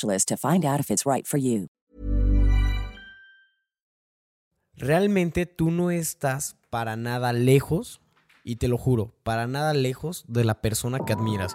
to find out if it's right for you. Realmente tú no estás para nada lejos, y te lo juro, para nada lejos de la persona que admiras.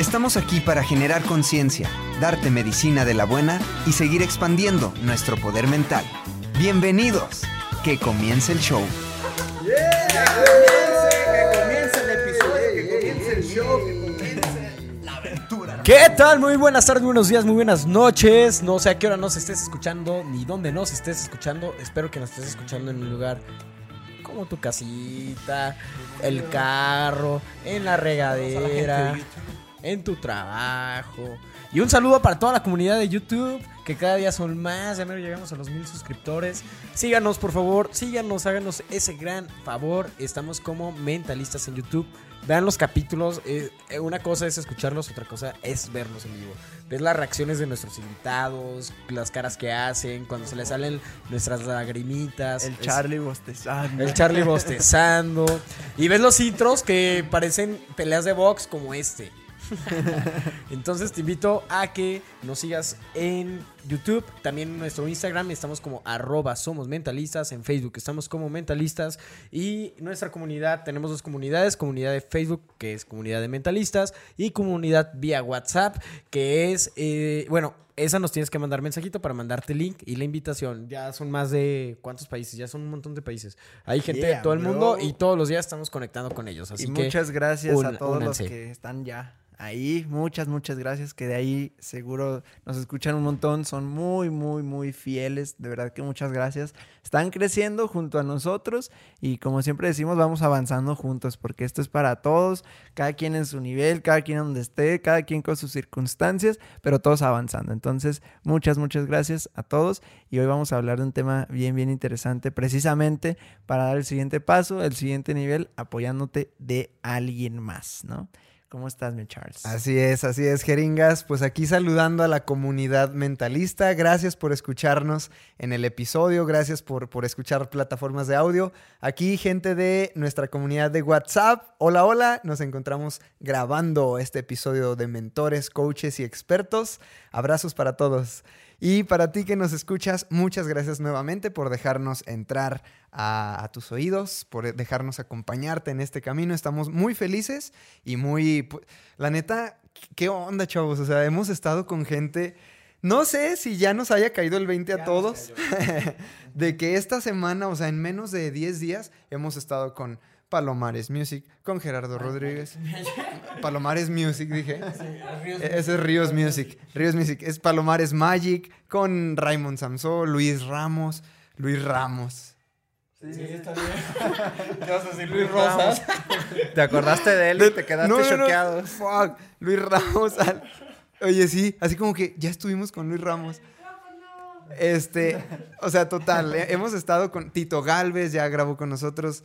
Estamos aquí para generar conciencia, darte medicina de la buena y seguir expandiendo nuestro poder mental. Bienvenidos. Que comience el show. Que comience el episodio, que comience el show, que comience la aventura. ¿Qué tal? Muy buenas tardes, buenos días, muy buenas noches. No sé a qué hora nos estés escuchando ni dónde nos estés escuchando. Espero que nos estés escuchando en un lugar como tu casita, el carro, en la regadera, en tu trabajo. Y un saludo para toda la comunidad de YouTube, que cada día son más. Ya menos llegamos a los mil suscriptores. Síganos, por favor, síganos, háganos ese gran favor. Estamos como mentalistas en YouTube. Vean los capítulos. eh, una cosa es escucharlos, otra cosa es verlos en vivo. Ves las reacciones de nuestros invitados, las caras que hacen, cuando se les salen nuestras lagrimitas. El Es- Charlie bostezando. el Charlie bostezando. Y ves los intros que parecen peleas de box como este. Entonces te invito a que nos sigas en YouTube, también en nuestro Instagram estamos como arroba somos mentalistas, en Facebook estamos como mentalistas y nuestra comunidad, tenemos dos comunidades, comunidad de Facebook que es comunidad de mentalistas y comunidad vía WhatsApp que es, eh, bueno, esa nos tienes que mandar mensajito para mandarte el link y la invitación. Ya son más de cuántos países, ya son un montón de países. Hay gente de todo el bro. mundo y todos los días estamos conectando con ellos. Así y que muchas gracias un- a todos únanse. los que están ya ahí. Muchas, muchas gracias. Que de ahí seguro nos escuchan un montón. Son muy, muy, muy fieles. De verdad que muchas gracias. Están creciendo junto a nosotros. Y como siempre decimos, vamos avanzando juntos. Porque esto es para todos. Cada quien en su nivel, cada quien donde esté, cada quien con sus circunstancias. Pero todos avanzando. Entonces, muchas, muchas gracias a todos. Y hoy vamos a hablar de un tema bien, bien interesante. Precisamente para dar el siguiente paso, el siguiente nivel, apoyándote de alguien más, ¿no? ¿Cómo estás, mi Charles? Así es, así es, jeringas. Pues aquí saludando a la comunidad mentalista. Gracias por escucharnos en el episodio. Gracias por, por escuchar plataformas de audio. Aquí, gente de nuestra comunidad de WhatsApp. Hola, hola. Nos encontramos grabando este episodio de mentores, coaches y expertos. Abrazos para todos. Y para ti que nos escuchas, muchas gracias nuevamente por dejarnos entrar a, a tus oídos, por dejarnos acompañarte en este camino. Estamos muy felices y muy... La neta, ¿qué onda, chavos? O sea, hemos estado con gente... No sé si ya nos haya caído el 20 a todos, de que esta semana, o sea, en menos de 10 días, hemos estado con Palomares Music, con Gerardo Rodríguez. Palomares Music, dije. Ese es Ríos Music. Ríos Music. Es Palomares Magic con Raymond Samsó, Luis Ramos. Luis Ramos. Sí, está bien. ¿Qué vas a decir, Luis Rosas? ¿Te acordaste de él y te quedaste No, no, no. choqueado? Fuck. Luis Ramos. al- Oye, sí, así como que ya estuvimos con Luis Ramos. Este, o sea, total, hemos estado con Tito Galvez, ya grabó con nosotros.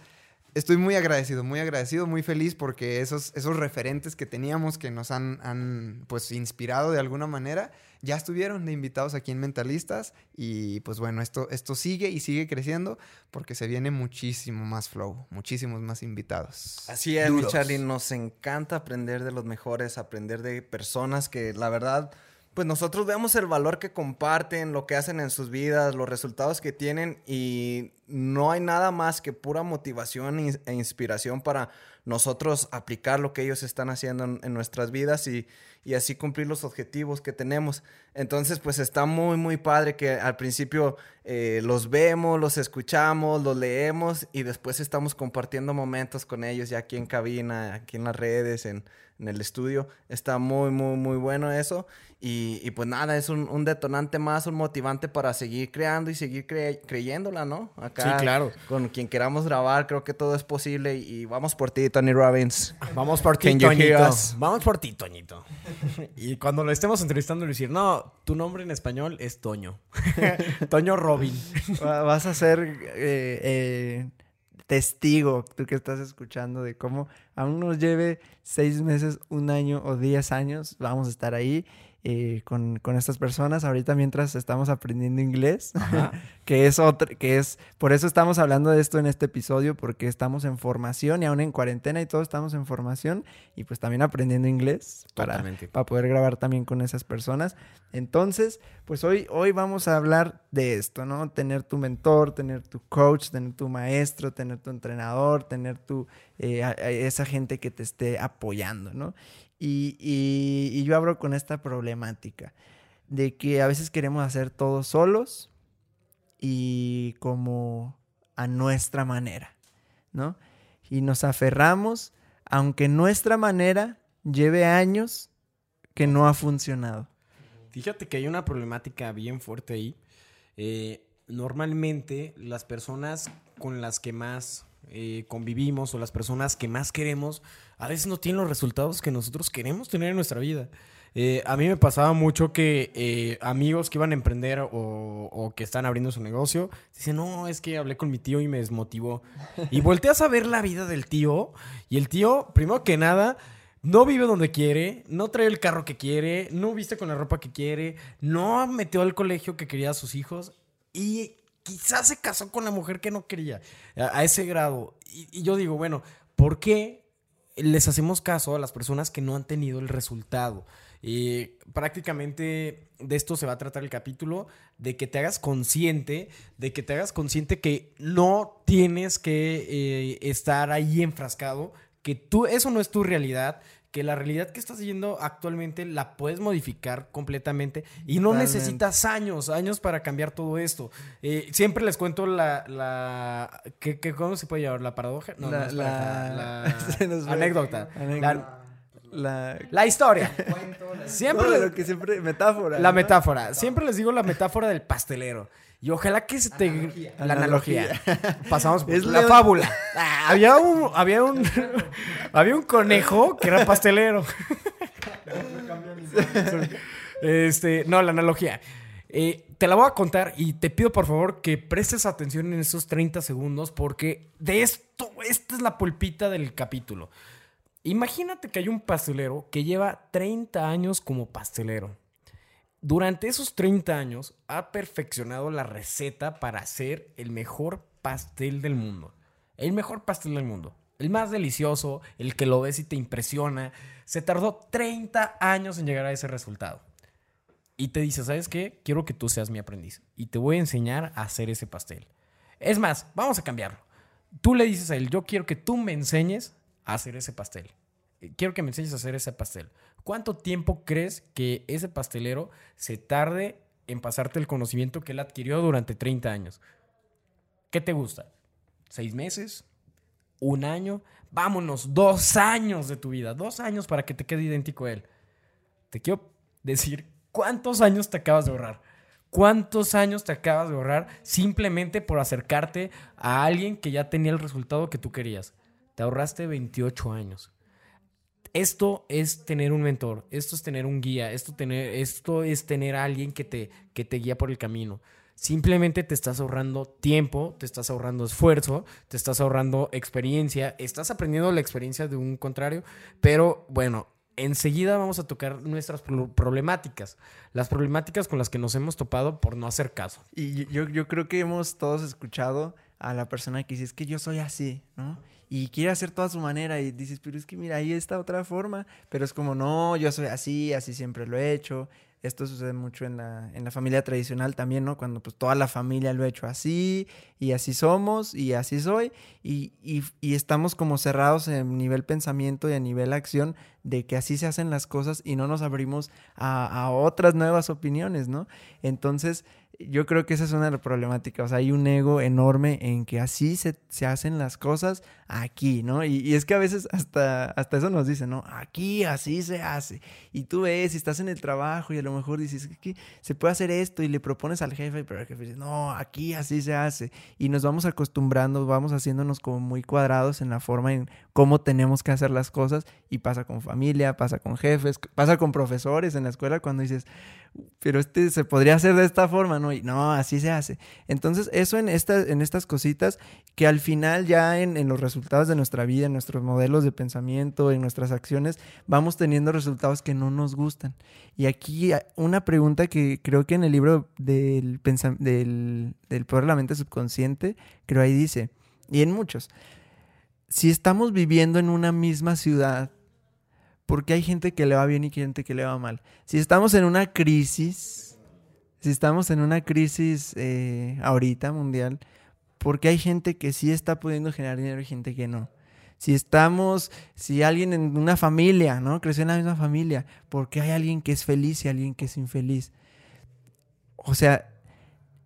Estoy muy agradecido, muy agradecido, muy feliz porque esos, esos referentes que teníamos que nos han, han, pues inspirado de alguna manera, ya estuvieron de invitados aquí en Mentalistas y pues bueno, esto, esto sigue y sigue creciendo porque se viene muchísimo más flow, muchísimos más invitados. Así es, Duros. Charlie. Nos encanta aprender de los mejores, aprender de personas que la verdad, pues nosotros vemos el valor que comparten, lo que hacen en sus vidas, los resultados que tienen y no hay nada más que pura motivación e e inspiración para nosotros aplicar lo que ellos están haciendo en, nuestras vidas y, y así cumplir los objetivos que tenemos. Entonces, pues está muy, muy padre que al principio eh, los vemos, los escuchamos, los leemos y después estamos compartiendo momentos con ellos ya aquí en cabina, aquí en las redes, en, en el estudio. Está muy, muy, muy bueno eso. Y, y pues nada, es un, un detonante más, un motivante para seguir creando y seguir cre- creyéndola, ¿no? Acá Sí, claro. con quien queramos grabar, creo que todo es posible y, y vamos por ti, Tony Robbins. Vamos por ti, Toñito. Vamos por ti, Toñito. y cuando lo estemos entrevistando, le decir, no, tu nombre en español es Toño. Toño Robin. Va- Vas a ser eh, eh, testigo, tú que estás escuchando, de cómo aún nos lleve seis meses, un año o diez años, vamos a estar ahí eh, con, con estas personas. Ahorita mientras estamos aprendiendo inglés, que es otra, que es, por eso estamos hablando de esto en este episodio, porque estamos en formación y aún en cuarentena y todos estamos en formación y pues también aprendiendo inglés para, para poder grabar también con esas personas. Entonces, pues hoy, hoy vamos a hablar de esto, ¿no? Tener tu mentor, tener tu coach, tener tu maestro, tener tu entrenador, tener tu, eh, a- a esa gente que te esté apoyando, ¿no? Y, yo abro con esta problemática de que a veces queremos hacer todo solos y como a nuestra manera, ¿no? Y nos aferramos, aunque nuestra manera lleve años que no ha funcionado. Fíjate que hay una problemática bien fuerte ahí. Eh, normalmente las personas con las que más eh, convivimos o las personas que más queremos a veces no tienen los resultados que nosotros queremos tener en nuestra vida. Eh, a mí me pasaba mucho que eh, amigos que iban a emprender o, que están abriendo su negocio dicen, no, es que hablé con mi tío y me desmotivó. Y volteas a ver la vida del tío y el tío, primero que nada, no vive donde quiere, no trae el carro que quiere, no viste con la ropa que quiere, no metió al colegio que quería a sus hijos y quizás se casó con la mujer que no quería a, ese grado. Y, y yo digo, bueno, ¿por qué les hacemos caso a las personas que no han tenido el resultado? Y prácticamente de esto se va a tratar el capítulo, de que te hagas consciente, de que te hagas consciente que no tienes que eh, estar ahí enfrascado, que tú, eso no es tu realidad, que la realidad que estás yendo actualmente la puedes modificar completamente y no Totalmente. necesitas años, años para cambiar todo esto. Eh, siempre les cuento la, la ¿qué, qué- ¿cómo se puede llamar? ¿La paradoja? No, La- no es la- la anécdota. Anécdota. La, La, la historia. Siempre No, les- lo que siempre, metáfora. la ¿no? metáfora. Siempre les digo la metáfora del pastelero. Y ojalá que se te... La analogía. Pasamos por Es la León- fábula. Ah, había un... Había un... había un conejo que era pastelero. este... No, la analogía. Eh, te la voy a contar y te pido por favor que prestes atención en esos 30 segundos porque de esto, esta es la pulpita del capítulo. Imagínate que hay un pastelero que lleva 30 años como pastelero. Durante esos 30 años ha perfeccionado la receta para hacer el mejor pastel del mundo. El mejor pastel del mundo. El más delicioso, el que lo ves y te impresiona. Se tardó 30 años en llegar a ese resultado. Y te dice, ¿sabes qué? Quiero que tú seas mi aprendiz. Y te voy a enseñar a hacer ese pastel. Es más, vamos a cambiarlo. Tú le dices a él, yo quiero que tú me enseñes a hacer ese pastel. Eh, Quiero que me enseñes a hacer ese pastel. ¿Cuánto tiempo crees que ese pastelero se tarde en pasarte el conocimiento que él adquirió durante 30 años? ¿Qué te gusta? ¿Seis meses? ¿Un año? Vámonos, dos años de tu vida. Dos años para que te quede idéntico a él. Te quiero decir, ¿cuántos años te acabas de ahorrar? ¿Cuántos años te acabas de ahorrar simplemente por acercarte a alguien que ya tenía el resultado que tú querías? Te ahorraste 28 años. Esto es tener un mentor, esto es tener un guía, esto, tener, esto es tener a alguien que te, que te guía por el camino. Simplemente te estás ahorrando tiempo, te estás ahorrando esfuerzo, te estás ahorrando experiencia, estás aprendiendo la experiencia de un contrario, pero bueno, enseguida vamos a tocar nuestras pro- problemáticas, las problemáticas con las que nos hemos topado por no hacer caso. Y yo, yo creo que hemos todos escuchado a la persona que dice, es que yo soy así, ¿no? Y quiere hacer toda su manera y dices, pero es que mira, ahí está otra forma, pero es como, no, yo soy así, así siempre lo he hecho. Esto sucede mucho en la, en la familia tradicional también, ¿no? Cuando pues toda la familia lo ha hecho así y así somos y así soy y, y, y estamos como cerrados en nivel pensamiento y a nivel acción de que así se hacen las cosas y no nos abrimos a, a otras nuevas opiniones, ¿no? Entonces, yo creo que esa es una de las problemáticas. O sea, hay un ego enorme en que así se, se hacen las cosas aquí, ¿no? Y, es que a veces hasta, hasta eso nos dicen, ¿no? Aquí así se hace. Y tú ves, y estás en el trabajo y a lo mejor dices, que se puede hacer esto y le propones al jefe, pero el jefe dice, no, aquí así se hace. Y nos vamos acostumbrando, vamos haciéndonos como muy cuadrados en la forma en cómo tenemos que hacer las cosas. Y pasa con familia, pasa con jefes, pasa con profesores en la escuela cuando dices, pero este se podría hacer de esta forma, ¿no? Y no, así se hace. Entonces, eso en, esta, en estas cositas que al final ya en, los resultados de nuestra vida, en nuestros modelos de pensamiento, en nuestras acciones, vamos teniendo resultados que no nos gustan. Y aquí una pregunta que creo que en el libro del, del, del Poder de la Mente Subconsciente, creo ahí dice, y en muchos, si estamos viviendo en una misma ciudad, porque hay gente que le va bien y gente que le va mal. Si estamos en una crisis, si estamos en una crisis eh, ahorita mundial, porque hay gente que sí está pudiendo generar dinero y gente que no. Si estamos, si alguien en una familia, ¿no? Creció en la misma familia, porque hay alguien que es feliz y alguien que es infeliz. O sea,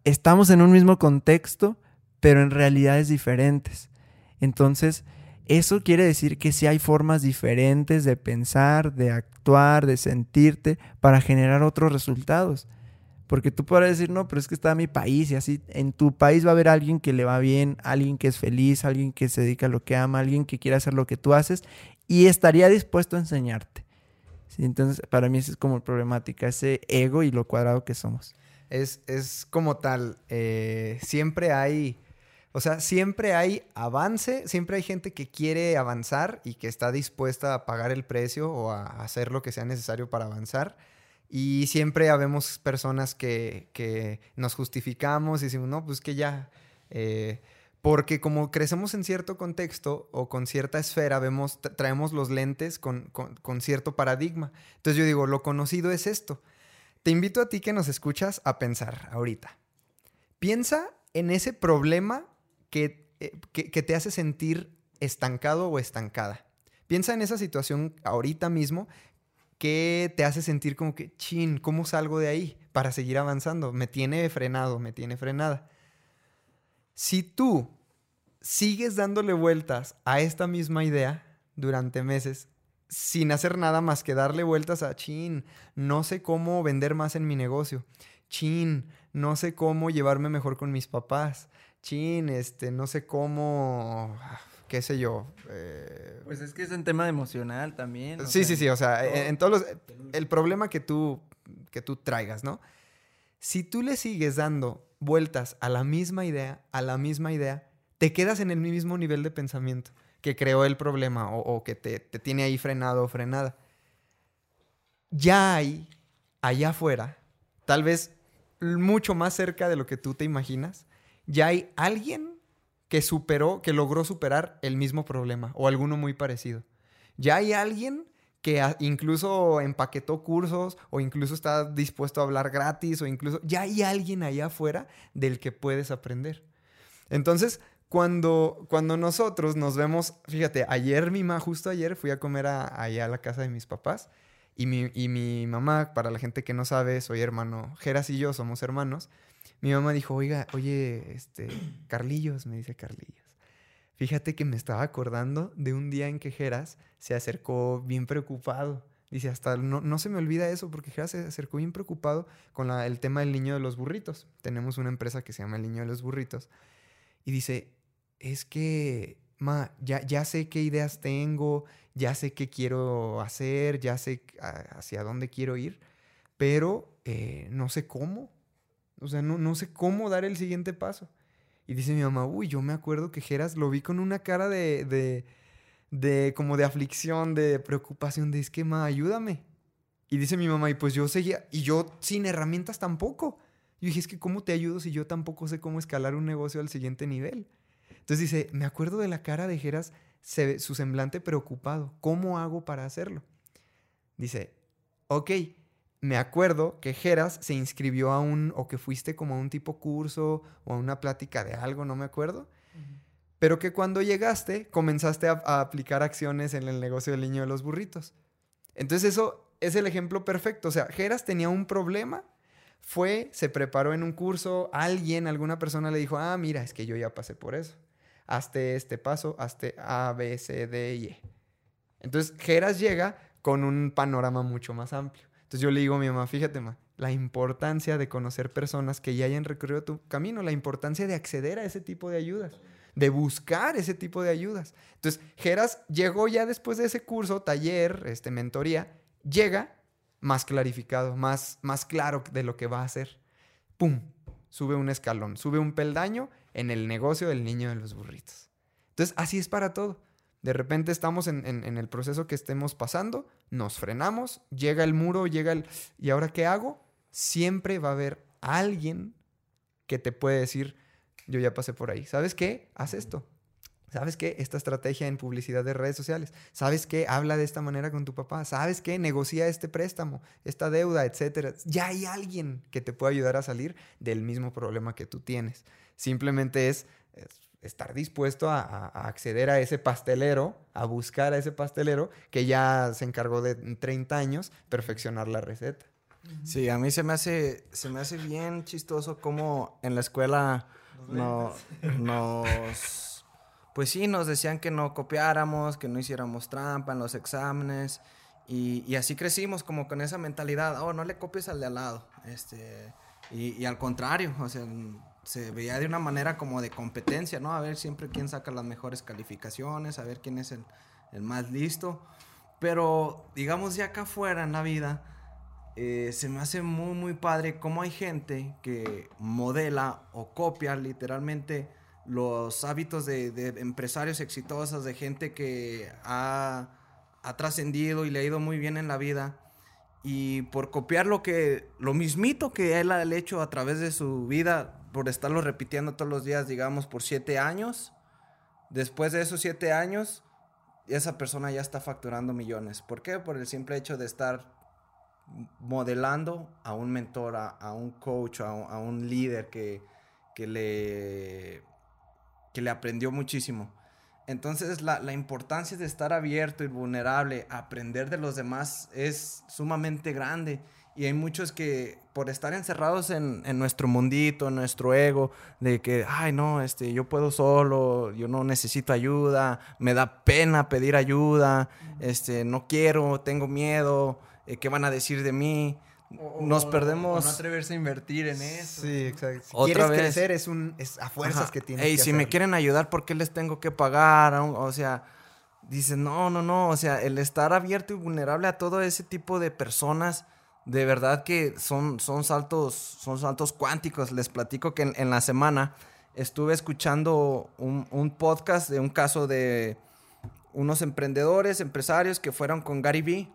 estamos en un mismo contexto, pero en realidades diferentes. Entonces, eso quiere decir que sí hay formas diferentes de pensar, de actuar, de sentirte para generar otros resultados. Porque tú podrás decir, no, pero es que está mi país y así. En tu país va a haber alguien que le va bien, alguien que es feliz, alguien que se dedica a lo que ama, alguien que quiere hacer lo que tú haces y estaría dispuesto a enseñarte. ¿Sí? Entonces, para mí esa es como problemática, ese ego y lo cuadrado que somos. Es, es como tal, eh, siempre hay o sea, siempre hay avance, siempre hay gente que quiere avanzar y que está dispuesta a pagar el precio o a hacer lo que sea necesario para avanzar. Y siempre habemos personas que, que nos justificamos y decimos, no, pues que ya. Eh, porque como crecemos en cierto contexto o con cierta esfera, vemos, traemos los lentes con, con, con cierto paradigma. Entonces yo digo, lo conocido es esto. Te invito a ti que nos escuchas a pensar ahorita. Piensa en ese problema que, eh, que, que, te hace sentir estancado o estancada. Piensa en esa situación ahorita mismo que te hace sentir como que, chin, ¿cómo salgo de ahí para seguir avanzando? Me tiene frenado, me tiene frenada. Si tú sigues dándole vueltas a esta misma idea durante meses, sin hacer nada más que darle vueltas a, chin, no sé cómo vender más en mi negocio, chin, no sé cómo llevarme mejor con mis papás, chin, este, no sé cómo, qué sé yo. Eh... Pues es que es un tema emocional también. Sí, sea, sí, sí, o sea, todo. en todos los, el problema que tú, que tú traigas, ¿no? Si tú le sigues dando vueltas a la misma idea, a la misma idea, te quedas en el mismo nivel de pensamiento que creó el problema o, o que te, te tiene ahí frenado o frenada. Ya hay, allá afuera, tal vez mucho más cerca de lo que tú te imaginas, ya hay alguien que superó, que logró superar el mismo problema o alguno muy parecido. Ya hay alguien que incluso empaquetó cursos o incluso está dispuesto a hablar gratis o incluso ya hay alguien allá afuera del que puedes aprender. Entonces, cuando, cuando nosotros nos vemos, fíjate, ayer mi mamá, justo ayer fui a comer a, allá a la casa de mis papás y mi, y mi mamá, para la gente que no sabe, soy hermano, Geras y yo somos hermanos. Mi mamá dijo, oiga, oye, este, Carlillos, me dice Carlillos. Fíjate que me estaba acordando de un día en que Geras se acercó bien preocupado. Dice, hasta no, no se me olvida eso porque Geras se acercó bien preocupado con el tema del niño de los burritos. Tenemos una empresa que se llama El Niño de los Burritos. Y dice, es que, ma, ya, ya sé qué ideas tengo, ya sé qué quiero hacer, ya sé hacia dónde quiero ir, pero eh, no sé cómo. O sea, no, no sé cómo dar el siguiente paso. Y dice mi mamá, uy, yo me acuerdo que Geras lo vi con una cara de, de, de como de aflicción, de preocupación, de es que, ma, ayúdame. Y dice mi mamá, y pues yo seguía, y yo sin herramientas tampoco. Yo dije, es que ¿cómo te ayudo si yo tampoco sé cómo escalar un negocio al siguiente nivel? Entonces dice, me acuerdo de la cara de Geras, se su semblante preocupado. ¿Cómo hago para hacerlo? Dice, ok, me acuerdo que Geras se inscribió a un, o que fuiste como a un tipo curso o a una plática de algo, no me acuerdo. Pero que cuando llegaste comenzaste a, a aplicar acciones en el negocio del niño de los burritos. Entonces eso es el ejemplo perfecto. O sea, Geras tenía un problema, fue, se preparó en un curso, alguien, alguna persona le dijo, ah, mira, es que yo ya pasé por eso. Hazte este paso, hazte A, B, C, D y E. Entonces, Geras llega con un panorama mucho más amplio. Entonces yo le digo a mi mamá, fíjate, la importancia de conocer personas que ya hayan recorrido tu camino, la importancia de acceder a ese tipo de ayudas, de buscar ese tipo de ayudas. Entonces, Geras llegó ya después de ese curso, taller, este, mentoría, llega más clarificado, más, más claro de lo que va a hacer. ¡Pum! Sube un escalón, sube un peldaño en el negocio del niño de los burritos. Entonces, así es para todo. De repente estamos en, el proceso que estemos pasando, nos frenamos, llega el muro, llega el... ¿Y ahora qué hago? Siempre va a haber alguien que te puede decir, yo ya pasé por ahí. ¿Sabes qué? Haz esto. ¿Sabes qué? Esta estrategia en publicidad de redes sociales. ¿Sabes qué? Habla de esta manera con tu papá. ¿Sabes qué? Negocia este préstamo, esta deuda, etcétera. Ya hay alguien que te puede ayudar a salir del mismo problema que tú tienes. Simplemente es estar dispuesto a, a- a acceder a ese pastelero, a buscar a ese pastelero que ya se encargó de en 30 años perfeccionar la receta. Sí, a mí se me hace, se me hace bien chistoso cómo en la escuela no, nos, pues sí, nos decían que no copiáramos, que no hiciéramos trampa en los exámenes y, y así crecimos como con esa mentalidad, oh, no le copies al de al lado, este, y, y al contrario, o sea, se veía de una manera como de competencia, ¿no? A ver siempre quién saca las mejores calificaciones, a ver quién es el, el más listo, pero digamos ya acá afuera en la vida, eh, se me hace muy, muy padre cómo hay gente que modela o copia literalmente los hábitos de, empresarios exitosos, de gente que ha, ha trascendido y le ha ido muy bien en la vida. Y por copiar lo que, lo mismito que él ha hecho a través de su vida, por estarlo repitiendo todos los días, digamos, por siete años, después de esos siete años, esa persona ya está facturando millones. ¿Por qué? Por el simple hecho de estar modelando a un mentor, a, un coach, a, a un líder que, que, le, que le aprendió muchísimo. Entonces la, la importancia de estar abierto y vulnerable, aprender de los demás es sumamente grande. Y hay muchos que por estar encerrados en, en nuestro mundito, en nuestro ego, de que, ay no, este, yo puedo solo, yo no necesito ayuda, me da pena pedir ayuda, este, no quiero, tengo miedo, eh, ¿qué van a decir de mí? Nos perdemos. O no atreverse a invertir en eso. Sí, exacto. Si Otra quieres vez. crecer es, un, es a fuerzas Ajá. que tienes Ey, que si me quieren ayudar, ¿por qué les tengo que pagar? O sea, dices, no, no, no. O sea, el estar abierto y vulnerable a todo ese tipo de personas, de verdad que son, son, saltos, son saltos cuánticos. Les platico que en, en la semana estuve escuchando un, un podcast de un caso de unos emprendedores, empresarios que fueron con Gary Vee.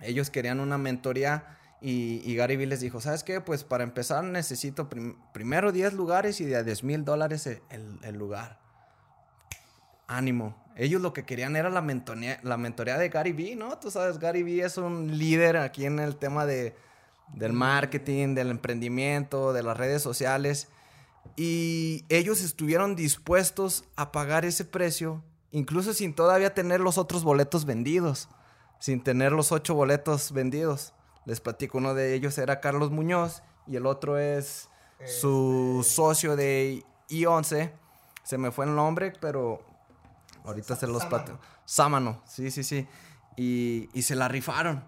Ellos querían una mentoría y, Gary Vee les dijo, ¿sabes qué? Pues para empezar necesito prim- primero 10 lugares y de a 10 mil dólares el, el- el lugar. Ánimo. Ellos lo que querían era la mentoría, la mentoría de Gary Vee, ¿no? Tú sabes, Gary Vee es un líder aquí en el tema de, del marketing, del emprendimiento, de las redes sociales. Y ellos estuvieron dispuestos a pagar ese precio, incluso sin todavía tener los otros boletos vendidos, sin tener los ocho boletos vendidos. Les platico, uno de ellos era Carlos Muñoz y el otro es su socio de I11. Se me fue el nombre, pero ahorita se los platico. Sámano, sí, sí, sí. y, y se la rifaron.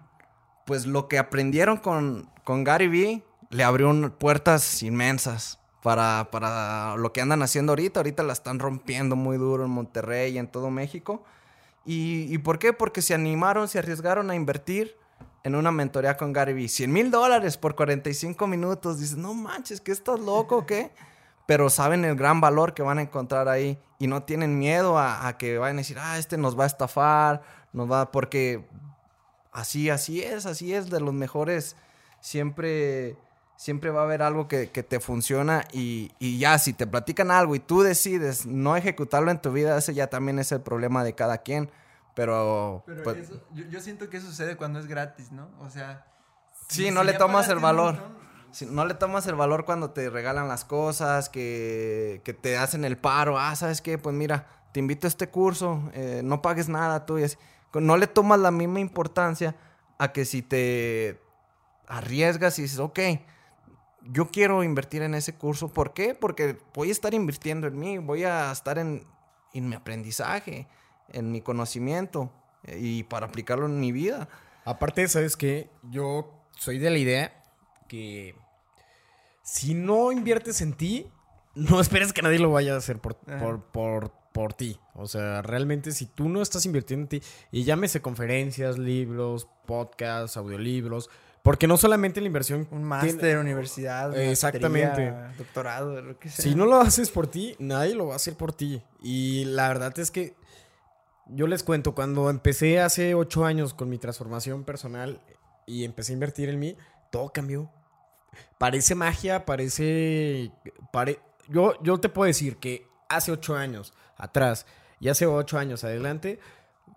Pues lo que aprendieron con, con Gary Vee le abrió puertas inmensas para, para lo que andan haciendo ahorita. Ahorita la están rompiendo muy duro en Monterrey y en todo México. ¿Y, y por qué? Porque se animaron, se arriesgaron a invertir en una mentoría con Gary Vee. 100 mil dólares por 45 minutos. Dices, no manches, ¿qué estás loco qué? Pero saben el gran valor que van a encontrar ahí y no tienen miedo a, a que vayan a decir, ah, este nos va a estafar, nos va, porque así, así es, así es, de los mejores, siempre, siempre va a haber algo que, que te funciona y, y ya, si te platican algo y tú decides no ejecutarlo en tu vida, ese ya también es el problema de cada quien, pero... Pero pues, eso- yo, yo siento que eso sucede cuando es gratis, ¿no? O sea... Sí, si- no le tomas el valor. Si no le tomas el valor cuando te regalan las cosas, que, que te hacen el paro. Ah, ¿sabes qué? Pues mira, te invito a este curso, eh, no pagues nada tú. y así. No le tomas la misma importancia a que si te arriesgas y dices, ok, yo quiero invertir en ese curso. ¿Por qué? Porque voy a estar invirtiendo en mí, voy a estar en, en mi aprendizaje, en mi conocimiento eh, y para aplicarlo en mi vida. Aparte, ¿sabes qué? Yo soy de la idea que si no inviertes en ti, no esperes que nadie lo vaya a hacer por, por, por, por ti. O sea, realmente si tú no estás invirtiendo en ti, y llámese conferencias, libros, podcasts, audiolibros, porque no solamente la inversión... Un máster, universidad, Exactamente. doctorado, lo que sea. Si no lo haces por ti, nadie lo va a hacer por ti. Y la verdad es que yo les cuento, cuando empecé hace ocho años con mi transformación personal y empecé a invertir en mí, todo cambió. Parece magia, parece... pare- Yo, yo te puedo decir que hace ocho años atrás y hace ocho años adelante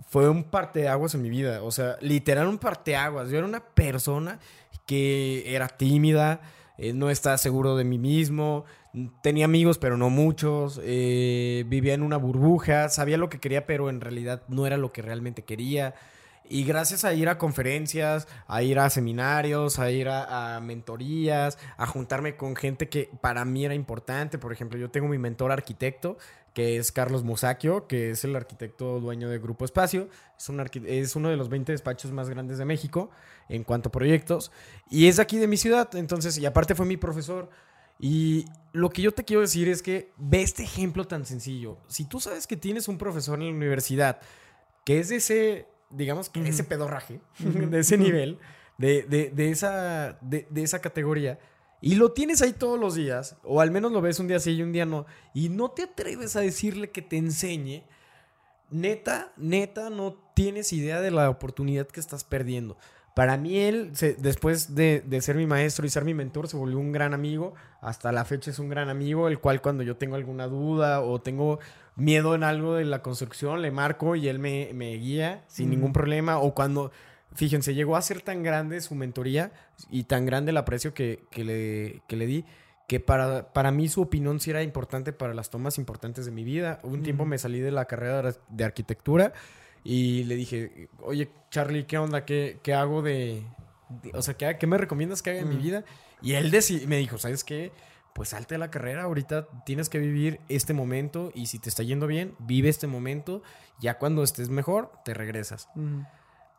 fue un parteaguas en mi vida. O sea, literal un parteaguas. Yo era una persona que era tímida, eh, no estaba seguro de mí mismo, tenía amigos pero no muchos, eh, vivía en una burbuja, sabía lo que quería pero en realidad no era lo que realmente quería. Y gracias a ir a conferencias, a ir a seminarios, a ir a, mentorías, a juntarme con gente que para mí era importante. Por ejemplo, yo tengo mi mentor arquitecto, que es Carlos Musacchio, que es el arquitecto dueño de Grupo Espacio. Es, un es uno de los 20 despachos más grandes de México en cuanto a proyectos. Y es aquí de mi ciudad. Entonces, y aparte fue mi profesor. Y lo que yo te quiero decir es que ve este ejemplo tan sencillo. Si tú sabes que tienes un profesor en la universidad que es de ese, digamos que ese pedorraje, de ese nivel, de, de- de esa, de, de esa categoría, y lo tienes ahí todos los días, o al menos lo ves un día sí y un día no, y no te atreves a decirle que te enseñe, neta, neta, no tienes idea de la oportunidad que estás perdiendo. Para mí él, se- después de, de ser mi maestro y ser mi mentor, se volvió un gran amigo. Hasta la fecha es un gran amigo, el cual cuando yo tengo alguna duda o tengo miedo en algo de la construcción, le marco y él me, me guía sin ningún problema. O cuando, fíjense, llegó a ser tan grande su mentoría y tan grande el aprecio que, que le, que le di, que para, para mí su opinión sí era importante para las tomas importantes de mi vida. Un tiempo me salí de la carrera de ar- de arquitectura y le dije, oye, Charlie, ¿qué onda? ¿Qué, qué hago de, de- O sea, ¿qué, qué me recomiendas que haga en mi vida? Y él me dijo, ¿sabes qué? Pues salte de la carrera, ahorita tienes que vivir este momento y si te está yendo bien, vive este momento, ya cuando estés mejor, te regresas.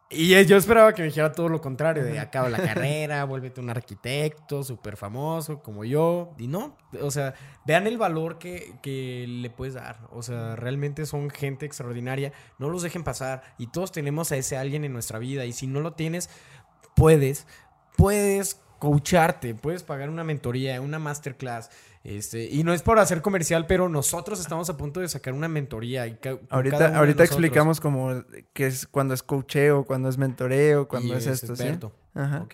Y yo esperaba que me dijera todo lo contrario, de acaba la carrera, vuélvete un arquitecto súper famoso como yo. Y no, o sea, vean el valor que, que le puedes dar. O sea, realmente son gente extraordinaria. No los dejen pasar. Y todos tenemos a ese alguien en nuestra vida. Y si no lo tienes, puedes, puedes coacharte, puedes pagar una mentoría, una masterclass. Este, y no es por hacer comercial, pero nosotros estamos a punto de sacar una mentoría. Y Ahorita, ahorita explicamos como que es cuando es coacheo, cuando es mentoreo, cuando Y es esto, ¿sí? Ajá.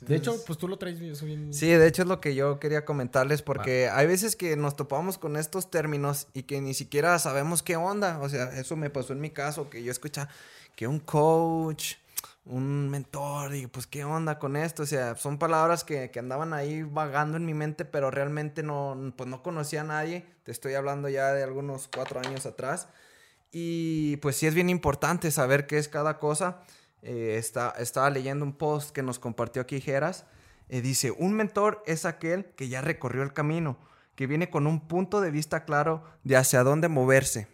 De hecho, pues tú lo traes bien- eso bien. Sí, de hecho es lo que yo quería comentarles porque hay veces que nos topamos con estos términos y que ni siquiera sabemos qué onda. O sea, eso me pasó en mi caso, que yo escucha que un coach, un mentor, y pues qué onda con esto. O sea, son palabras que, que andaban ahí vagando en mi mente, pero realmente no, pues no conocía a nadie. Te estoy hablando ya de algunos cuatro años atrás. Y pues sí es bien importante saber qué es cada cosa. Eh, está, estaba leyendo un post que nos compartió aquí Geras. Eh, dice, un mentor es aquel que ya recorrió el camino, que viene con un punto de vista claro de hacia dónde moverse.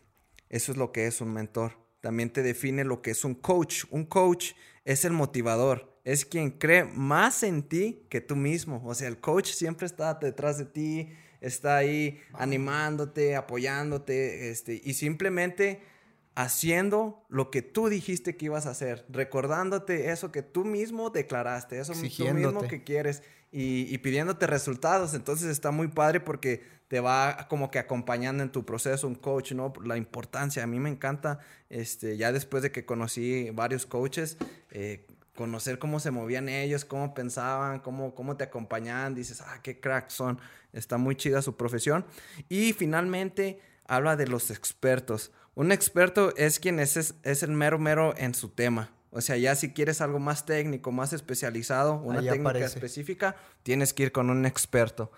Eso es lo que es un mentor. También te define lo que es un coach. Un coach es el motivador, es quien cree más en ti que tú mismo. O sea, el coach siempre está detrás de ti, está ahí animándote, apoyándote, este, y simplemente haciendo lo que tú dijiste que ibas a hacer, recordándote eso que tú mismo declaraste, eso tú mismo que quieres y, y, pidiéndote resultados. Entonces está muy padre porque te va como que acompañando en tu proceso un coach, ¿no? La importancia, a mí me encanta, este, ya después de que conocí varios coaches, eh, conocer cómo se movían ellos, cómo pensaban, cómo, cómo te acompañaban, dices, ah, qué cracks son, está muy chida su profesión. Y finalmente habla de los expertos. Un experto es quien es, es, el mero mero en su tema. O sea, ya si quieres algo más técnico, más especializado, una técnica específica, tienes que ir con un experto.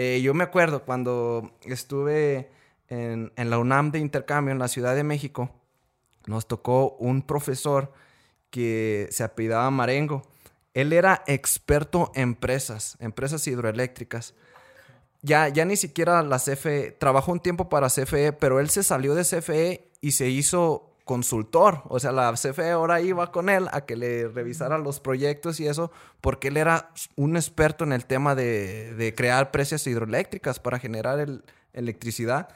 Eh, yo me acuerdo cuando estuve en, en, la UNAM de intercambio en la Ciudad de México, nos tocó un profesor que se apellidaba Marengo. Él era experto en empresas, empresas hidroeléctricas ya, ya ni siquiera la CFE, trabajó un tiempo para CFE, pero él se salió de CFE y se hizo consultor. O sea, la CFE ahora iba con él a que le revisara los proyectos y eso, porque él era un experto en el tema de, crear presas hidroeléctricas para generar electricidad.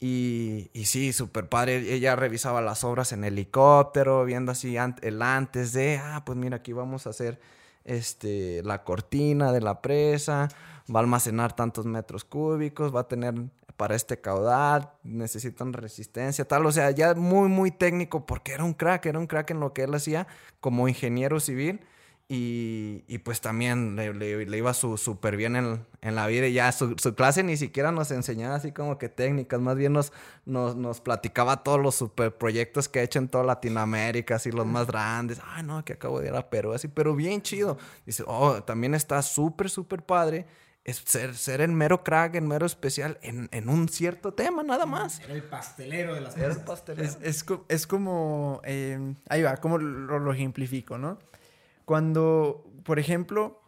Y, y sí, súper padre. Ella revisaba las obras en helicóptero, viendo así el antes de, ah, pues mira, aquí vamos a hacer este, la cortina de la presa va a almacenar tantos metros cúbicos, va a tener para este caudal, necesitan resistencia, tal. O sea, ya muy, muy técnico porque era un crack, era un crack en lo que él hacía como ingeniero civil. Y, pues también le, iba súper bien en, la vida. Y ya su, clase ni siquiera nos enseñaba así como que técnicas, más bien nos, nos, platicaba todos los super proyectos que ha hecho en toda Latinoamérica, así los más grandes. Ay, no, que acabo de ir a Perú, así, pero bien chido. Dice, oh, también está súper, súper padre es ser, ser el mero crack, el mero especial en, un cierto tema, nada más. Era el pastelero de las cosas. Es, es, como, eh, ahí va, como lo, ejemplifico, ¿no? Cuando, por ejemplo,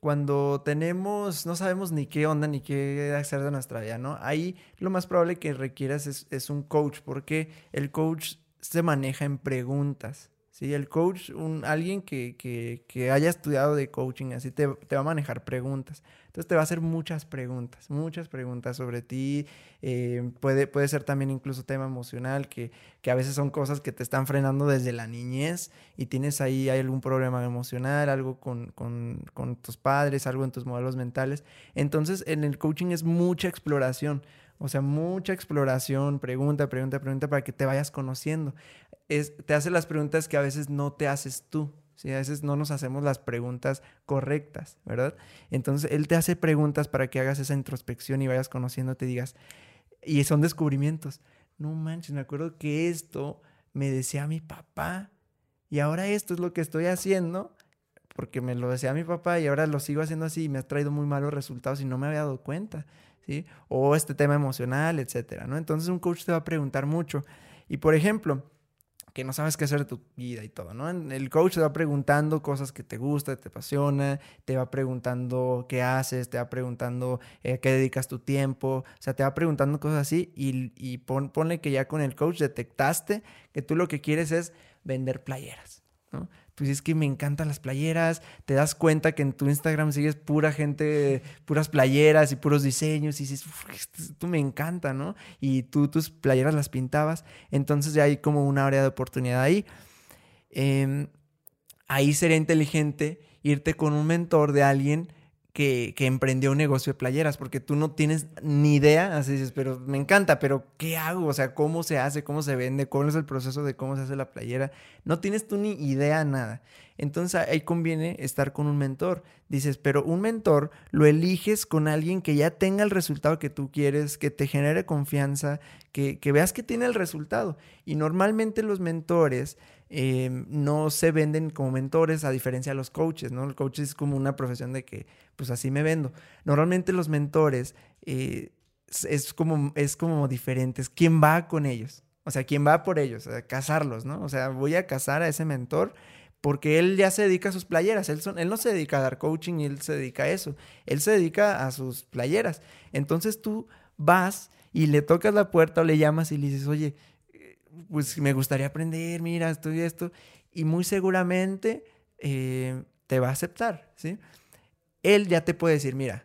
cuando tenemos, no sabemos ni qué onda ni qué hacer de nuestra vida, ¿no? Ahí lo más probable que requieras es, es un coach, porque el coach se maneja en preguntas. ¿sí? El coach, un, alguien que, que, que, haya estudiado de coaching, así te, te, va a manejar preguntas. Entonces te va a hacer muchas preguntas, muchas preguntas sobre ti. Eh, puede, puede ser también incluso tema emocional, que, que, a veces son cosas que te están frenando desde la niñez y tienes ahí hay algún problema emocional, algo con, con, con tus padres, algo en tus modelos mentales. Entonces en el coaching es mucha exploración. O sea, mucha exploración, pregunta, pregunta, pregunta para que te vayas conociendo. Te hace las preguntas que a veces no te haces tú. ¿Sí? A veces no nos hacemos las preguntas correctas, ¿verdad? Entonces, él te hace preguntas para que hagas esa introspección y vayas conociendo, te digas, y son descubrimientos. No manches, me acuerdo que esto me decía mi papá y ahora esto es lo que estoy haciendo porque me lo decía mi papá y ahora lo sigo haciendo así y me ha traído muy malos resultados y no me había dado cuenta. ¿sí? O este tema emocional, etcétera, ¿no? Entonces un coach te va a preguntar mucho. Y por ejemplo, que no sabes qué hacer de tu vida y todo, ¿no? El coach te va preguntando cosas que te gusta, te apasiona, te va preguntando qué haces, te va preguntando eh, qué dedicas tu tiempo, o sea, te va preguntando cosas así y, y ponle que ya con el coach detectaste que tú lo que quieres es vender playeras, ¿no? Pues es que me encantan las playeras, te das cuenta que en tu Instagram sigues pura gente, puras playeras y puros diseños y dices, tú me encanta, ¿no? Y tú tus playeras las pintabas, entonces ya hay como una área de oportunidad ahí. Em, ahí sería inteligente irte con un mentor de alguien que, emprendió un negocio de playeras, porque tú no tienes ni idea, así dices, pero me encanta, pero ¿qué hago? O sea, ¿cómo se hace? ¿Cómo se vende? ¿Cuál es el proceso de cómo se hace la playera? No tienes tú ni idea nada. Entonces ahí conviene estar con un mentor. Dices, pero un mentor lo eliges con alguien que ya tenga el resultado que tú quieres, que te genere confianza, que, que veas que tiene el resultado. Y normalmente los mentores Em, no se venden como mentores a diferencia de los coaches, ¿no? El coach es como una profesión de que, pues así me vendo. Normalmente los mentores eh, es, como, es como diferentes. ¿Quién va con ellos? O sea, ¿quién va por ellos? A casarlos, ¿no? O sea, voy a casar a ese mentor porque él ya se dedica a sus playeras. Él, él no se dedica a dar coaching y él se dedica a eso. Él se dedica a sus playeras. Entonces tú vas y le tocas la puerta o le llamas y le dices, oye, pues me gustaría aprender, mira, esto y esto, y muy seguramente eh, te va a aceptar, ¿sí? Él ya te puede decir, mira,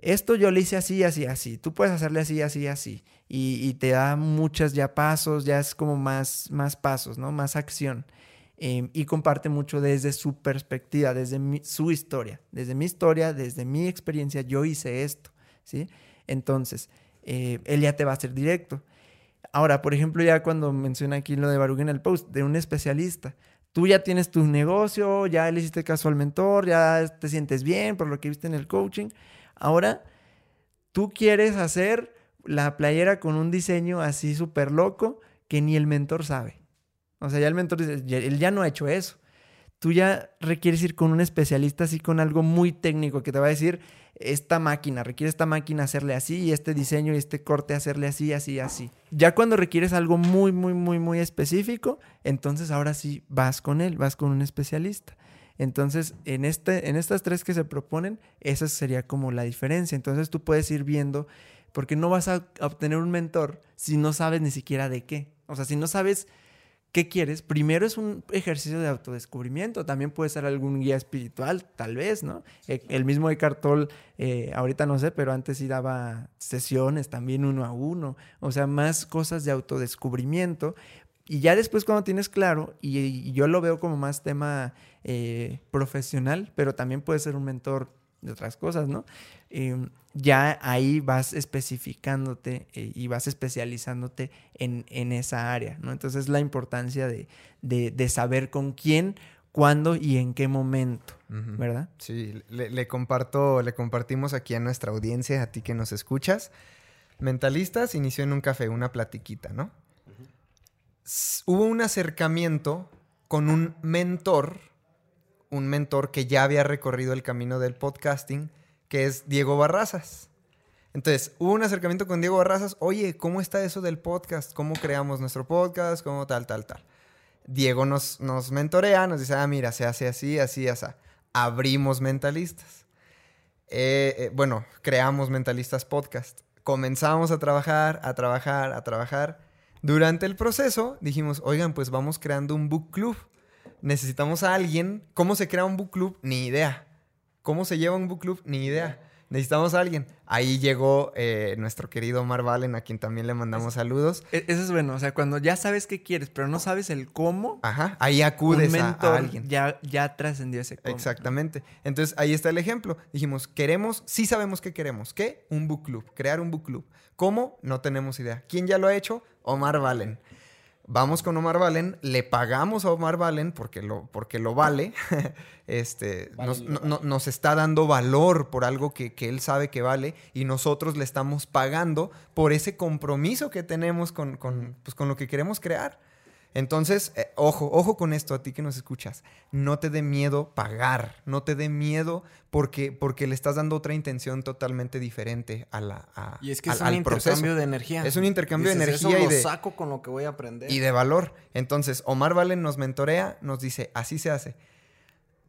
esto yo le hice así, así, así, tú puedes hacerle así, así, así, y, te da muchos ya pasos, ya es como más, más pasos, ¿no? Más acción. Em, y comparte mucho desde su perspectiva, desde su historia. Desde mi historia, desde mi experiencia, yo hice esto, ¿sí? Entonces, eh, él ya te va a ser directo. Ahora, por ejemplo, ya cuando menciona aquí lo de Baruch en el post, de un especialista, tú ya tienes tu negocio, ya le hiciste caso al mentor, ya te sientes bien por lo que viste en el coaching. Ahora, tú quieres hacer la playera con un diseño así súper loco que ni el mentor sabe. O sea, ya el mentor dice, "Ya- él ya no ha hecho eso. Tú ya requieres ir con un especialista así con algo muy técnico que te va a decir, esta máquina, requiere esta máquina hacerle así y este diseño y este corte hacerle así, así, así. Ya cuando requieres algo muy, muy, muy, muy específico, entonces ahora sí vas con él, vas con un especialista. Entonces, en, este, en estas tres que se proponen, esa sería como la diferencia. Entonces tú puedes ir viendo, porque no vas a obtener un mentor si no sabes ni siquiera de qué. O sea, si no sabes qué quieres, primero es un ejercicio de autodescubrimiento. También puede ser algún guía espiritual, tal vez, ¿no? E- El mismo Eckhart Tolle, eh, ahorita no sé, pero antes sí daba sesiones también uno a uno. O sea, más cosas de autodescubrimiento. Y ya después cuando tienes claro, y, y yo lo veo como más tema eh, profesional, pero también puede ser un mentor de otras cosas, ¿no? Eh, ya ahí vas especificándote eh, y vas especializándote en, en esa área, ¿no? Entonces la importancia de, de- de saber con quién, cuándo y en qué momento. ¿verdad? Sí, le, le comparto, le compartimos aquí a nuestra audiencia, a ti que nos escuchas. Mentalistas inició en un café, una platiquita, ¿no? Hubo un acercamiento con un mentor, un mentor que ya había recorrido el camino del podcasting, que es Diego Barrazas. Entonces, hubo un acercamiento con Diego Barrazas, oye, ¿cómo está eso del podcast? ¿Cómo creamos nuestro podcast? ¿Cómo tal, tal, tal? Diego nos, nos mentorea, nos dice, ah, mira, se hace así, así, así. Abrimos mentalistas. Eh, eh, bueno, creamos mentalistas podcast. Comenzamos a trabajar, a trabajar, a trabajar. Durante el proceso dijimos, oigan, pues vamos creando un book club. Necesitamos a alguien. ¿Cómo se crea un book club? Ni idea. ¿Cómo se lleva un book club? Ni idea. Necesitamos a alguien. Ahí llegó eh, nuestro querido Omar Valen, a quien también le mandamos saludos. E- Eso es bueno, o sea, cuando ya sabes qué quieres, pero no sabes el cómo, Ajá, ahí acudes a- alguien. ya, ya trascendió ese cómo. Exactamente. Entonces ahí está el ejemplo. Dijimos, queremos, sí sabemos qué queremos. ¿Qué? Un book club, crear un book club. ¿Cómo? No tenemos idea. ¿Quién ya lo ha hecho? Omar Valen. Vamos con Omar Valen, le pagamos a Omar Valen porque lo, porque lo vale. este, Vale, nos, vale. no- nos está dando valor por algo que, que él sabe que vale y nosotros le estamos pagando por ese compromiso que tenemos con, con, pues, con lo que queremos crear. Entonces, eh, ojo, ojo con esto a ti que nos escuchas. No te dé miedo pagar, no te dé miedo porque, porque le estás dando otra intención totalmente diferente a la, a- Y es que al- es un intercambio proceso. de energía. Es un intercambio de energía Eso y lo de- saco con lo que voy a aprender. y de valor. Entonces, Omar Valen nos mentorea, nos dice, así se hace.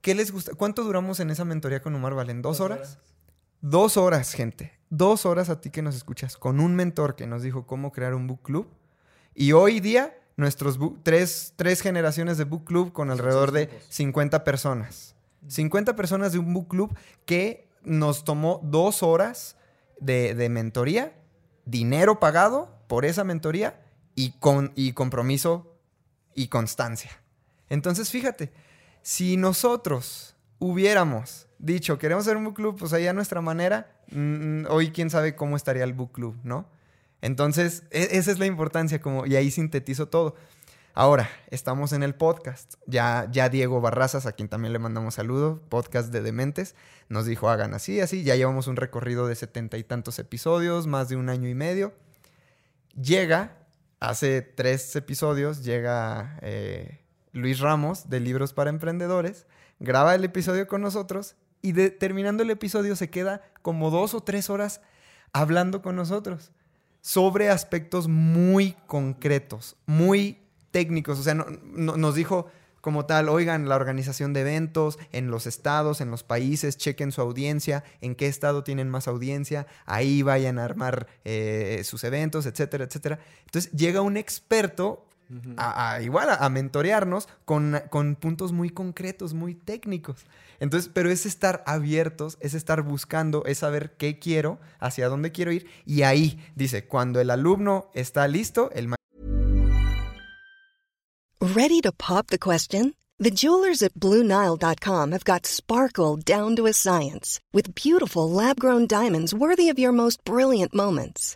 ¿Qué les gusta? ¿Cuánto duramos en esa mentoría con Omar Valen? ¿Dos, horas? Dos horas, gente. Dos horas a ti que nos escuchas, con un mentor que nos dijo cómo crear un book club. Y hoy día, nuestros tres, tres generaciones de book club con alrededor de 50 personas. 50 personas de un book club que nos tomó dos horas de, de mentoría, dinero pagado por esa mentoría y, con, y compromiso y constancia. Entonces, fíjate, si nosotros hubiéramos dicho, queremos hacer un book club, pues ahí a nuestra manera, hoy quién sabe cómo estaría el book club, ¿no? Entonces, e- esa es la importancia, como, y ahí sintetizo todo. Ahora, estamos en el podcast. Ya, ya Diego Barrazas, a quien también le mandamos saludo, podcast de Dementes, nos dijo hagan así, así. Ya llevamos un recorrido de setenta y tantos episodios, más de un año y medio. Llega, hace tres episodios, llega eh, Luis Ramos de Libros para Emprendedores, graba el episodio con nosotros y terminando el episodio se queda como dos o tres horas hablando con nosotros sobre aspectos muy concretos, muy técnicos. O sea, no- no- nos dijo como tal, oigan, la organización de eventos en los estados, en los países, chequen su audiencia, en qué estado tienen más audiencia, ahí vayan a armar eh, sus eventos, etcétera, etcétera. Entonces llega un experto a, a- igual a, a mentorearnos con, con puntos muy concretos, muy técnicos. Entonces, pero es estar abiertos, es estar buscando, es saber qué quiero, hacia dónde quiero ir. Y ahí, dice, cuando el alumno está listo, el Ready to pop the question? The jewelers at BlueNile.com have got sparkle down to a science with beautiful lab grown diamonds worthy of your most brilliant moments.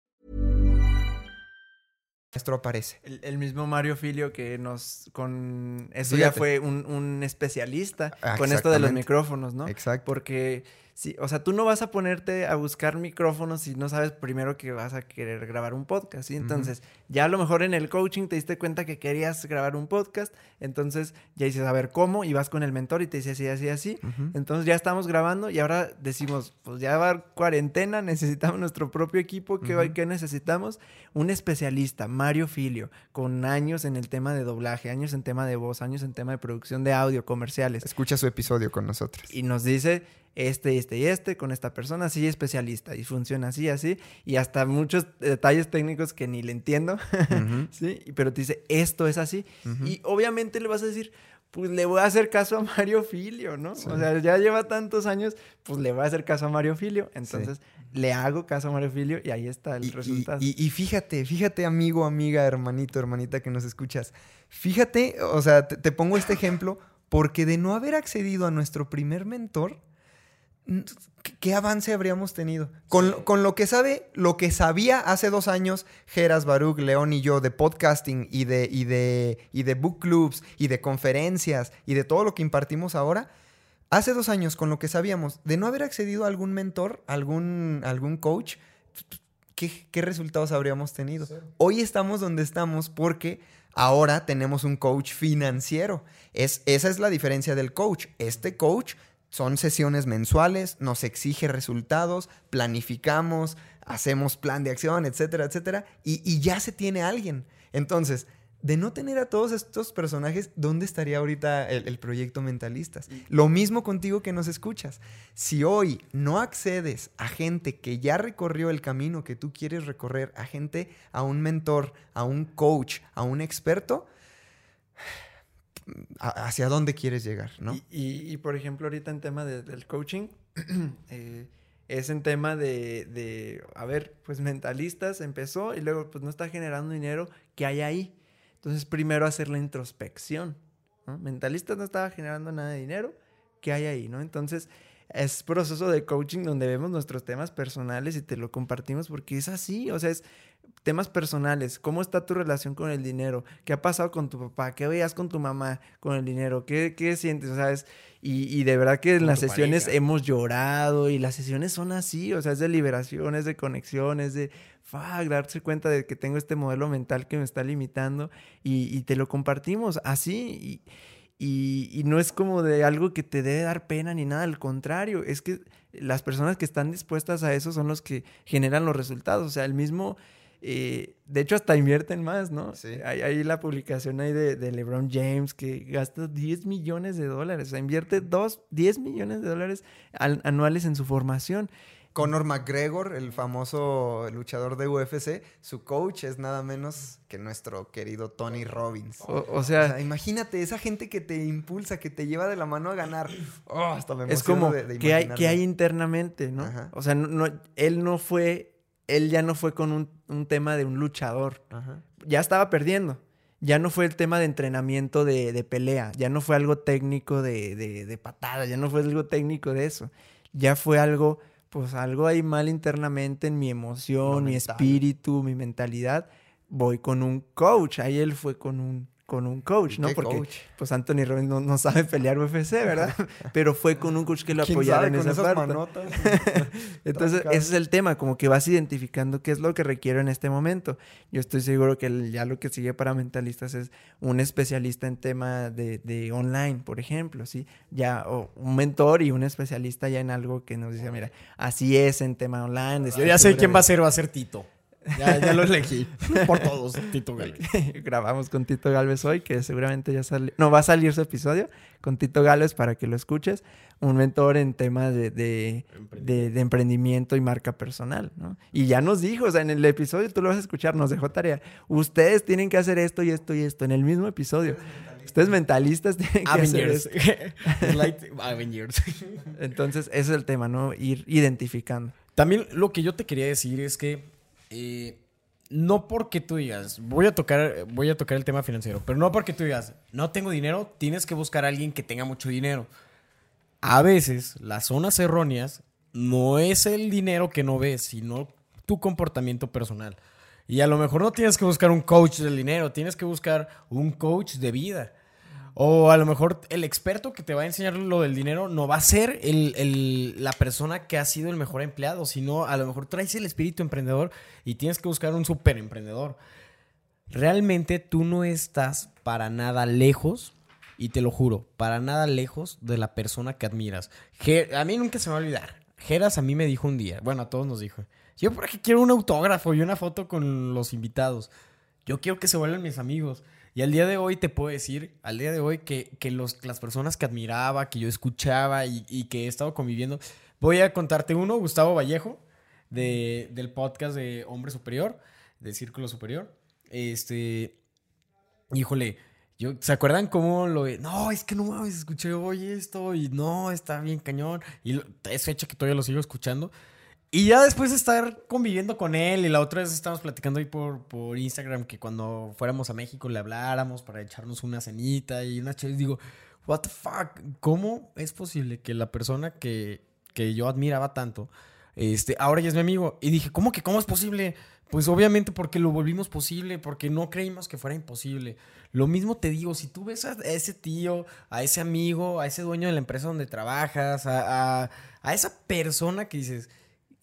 Maestro aparece. El, el mismo Mario Filio que nos con eso ya fue un, un especialista Ah, con esto de los micrófonos, ¿no? Exacto. Porque sí, o sea, tú no vas a ponerte a buscar micrófonos si no sabes primero que vas a querer grabar un podcast, ¿sí? Entonces, ya a lo mejor en el coaching te diste cuenta que querías grabar un podcast, entonces ya dices, a ver, ¿cómo? Y vas con el mentor y te dice así, así, así. Entonces ya estamos grabando y ahora decimos, pues ya va a cuarentena, necesitamos nuestro propio equipo, ¿qué, qué necesitamos? Un especialista, Mario Filio, con años en el tema de doblaje, años en tema de voz, años en tema de producción de audio, comerciales. Escucha su episodio con nosotros. Y nos dice este, este y este con esta persona, así especialista. Y funciona así, así. Y hasta muchos detalles técnicos que ni le entiendo. ¿sí? Pero te dice, esto es así. Y obviamente le vas a decir, pues le voy a hacer caso a Mario Filio, ¿no? O sea, ya lleva tantos años, pues le voy a hacer caso a Mario Filio. Entonces, le hago caso a Mario Filio y ahí está el Y, resultado. y- y fíjate, fíjate, amigo, amiga, hermanito, hermanita que nos escuchas. Fíjate, o sea, te, te pongo este ejemplo porque de no haber accedido a nuestro primer mentor, ¿qué- ¿qué avance habríamos tenido? Con, con lo que sabe, lo que sabía hace dos años Geras, Baruch, León y yo de podcasting y de, y de, y de book clubs y de conferencias y de todo lo que impartimos ahora, hace dos años con lo que sabíamos, de no haber accedido a algún mentor, algún, algún coach, ¿qué, qué resultados habríamos tenido? Hoy estamos donde estamos porque ahora tenemos un coach financiero. Es, esa es la diferencia del coach. Este coach son sesiones mensuales, nos exige resultados, planificamos, hacemos plan de acción, etcétera, etcétera, y, y ya se tiene alguien. Entonces, de no tener a todos estos personajes, ¿dónde estaría ahorita el, el proyecto Mentalistas? Lo mismo contigo que nos escuchas. Si hoy no accedes a gente que ya recorrió el camino que tú quieres recorrer, a gente, a un mentor, a un coach, a un experto, ¿a- ¿hacia dónde quieres llegar? ¿no? Y, por ejemplo, ahorita en tema de- del coaching, eh, es en tema de, de, a ver, pues mentalistas empezó y luego pues no está generando dinero, ¿qué hay ahí? Entonces, primero hacer la introspección. Mentalistas no estaba generando nada de dinero, ¿qué hay ahí? ¿no? Entonces, es proceso de coaching donde vemos nuestros temas personales y te lo compartimos porque es así, o sea, es temas personales, cómo está tu relación con el dinero, qué ha pasado con tu papá, qué veías con tu mamá con el dinero, qué, qué sientes, o sea, es- y, y de verdad que en las sesiones pareja. hemos llorado y las sesiones son así, o sea, es de liberación, es de conexión, es de, fuck, darse cuenta de que tengo este modelo mental que me está limitando y, y te lo compartimos así y, y- y no es como de algo que te debe dar pena ni nada, al contrario, es que las personas que están dispuestas a eso son los que generan los resultados, o sea, el mismo... eh, de hecho, hasta invierten más, ¿no? Sí. Hay, hay la publicación ahí de, de LeBron James que gasta 10 millones de dólares. O sea, invierte dos, 10 millones de dólares al- anuales en su formación. Conor McGregor, el famoso luchador de UFC, su coach es nada menos que nuestro querido Tony Robbins. O, o O sea, imagínate esa gente que te impulsa, que te lleva de la mano a ganar. Oh, hasta me es como, de- de ¿qué, hay, qué hay internamente, no? Ajá. O sea, no, no- él no fue, él ya no fue con un, un tema de un luchador. Ajá. ya estaba perdiendo. Ya no fue el tema de entrenamiento de, de pelea, ya no fue algo técnico de, de, de patada, ya no fue algo técnico de eso. Ya fue algo, pues algo ahí mal internamente en mi emoción, mi espíritu, mi mentalidad. Voy con un coach, ahí él fue con un, con un coach, ¿no? ¿Qué Porque coach? pues Anthony Robbins no, no sabe pelear UFC, ¿verdad? Pero fue con un coach que lo ¿Quién apoyara en con esa esas parte. manotas? Entonces, ese es el tema, como que vas identificando qué es lo que requiero en este momento. Yo estoy seguro que ya lo que sigue para mentalistas es un especialista en tema de, de online, por ejemplo, ¿sí? Ya, o un mentor y un especialista ya en algo que nos dice, mira, así es en tema online. de Yo ya sé quién va a ser, va a ser Tito. Ya, ya lo elegí. Por todos, Tito Galvez. grabamos con Tito Galvez hoy, que seguramente ya salió. No, va a salir su episodio con Tito Galvez para que lo escuches. Un mentor en temas de, de, de- de emprendimiento y marca personal, ¿no? Y ya nos dijo, o sea, en el episodio tú lo vas a escuchar, nos dejó tarea. Ustedes tienen que hacer esto y esto y esto en el mismo episodio. Ustedes mentalistas tienen que hacer esto. Light Avengers. Entonces, ese es el tema, ¿no? Ir identificando. También lo que yo te quería decir es que eh, no porque tú digas, voy a tocar, voy a tocar el tema financiero, pero no porque tú digas, no tengo dinero, tienes que buscar a alguien que tenga mucho dinero. A veces las zonas erróneas no es el dinero que no ves, sino tu comportamiento personal. Y a lo mejor no tienes que buscar un coach del dinero, tienes que buscar un coach de vida. O a lo mejor el experto que te va a enseñar lo del dinero no va a ser el- el- la persona que ha sido el mejor empleado, sino a lo mejor traes el espíritu emprendedor y tienes que buscar un super emprendedor. Realmente tú no estás para nada lejos, y te lo juro, para nada lejos de la persona que admiras. Ge- a mí nunca se me va a olvidar. Geras a mí me dijo un día, bueno, a todos nos dijo, yo por aquí quiero un autógrafo y una foto con los invitados. Yo quiero que se vuelvan mis amigos. Y al día de hoy te puedo decir, al día de hoy, que, que los, las personas que admiraba, que yo escuchaba y, que he estado conviviendo, voy a contarte uno, Gustavo Vallejo, de, del podcast de Hombre Superior, de Círculo Superior. Este, híjole, yo, ¿se acuerdan cómo lo no, es que no mames, escuché hoy esto y no, está bien cañón? Y lo- es fecha que todavía lo sigo escuchando. Y ya después de estar conviviendo con él y la otra vez estábamos platicando ahí por, por Instagram que cuando fuéramos a México le habláramos para echarnos una cenita y una chévere, digo, what the fuck, ¿cómo es posible que la persona que, que yo admiraba tanto, este, ahora ya es mi amigo? Y dije, ¿cómo que cómo es posible? Pues obviamente porque lo volvimos posible, porque no creímos que fuera imposible. Lo mismo te digo, si tú ves a ese tío, a ese amigo, a ese dueño de la empresa donde trabajas, a, a- esa persona que dices, "Es-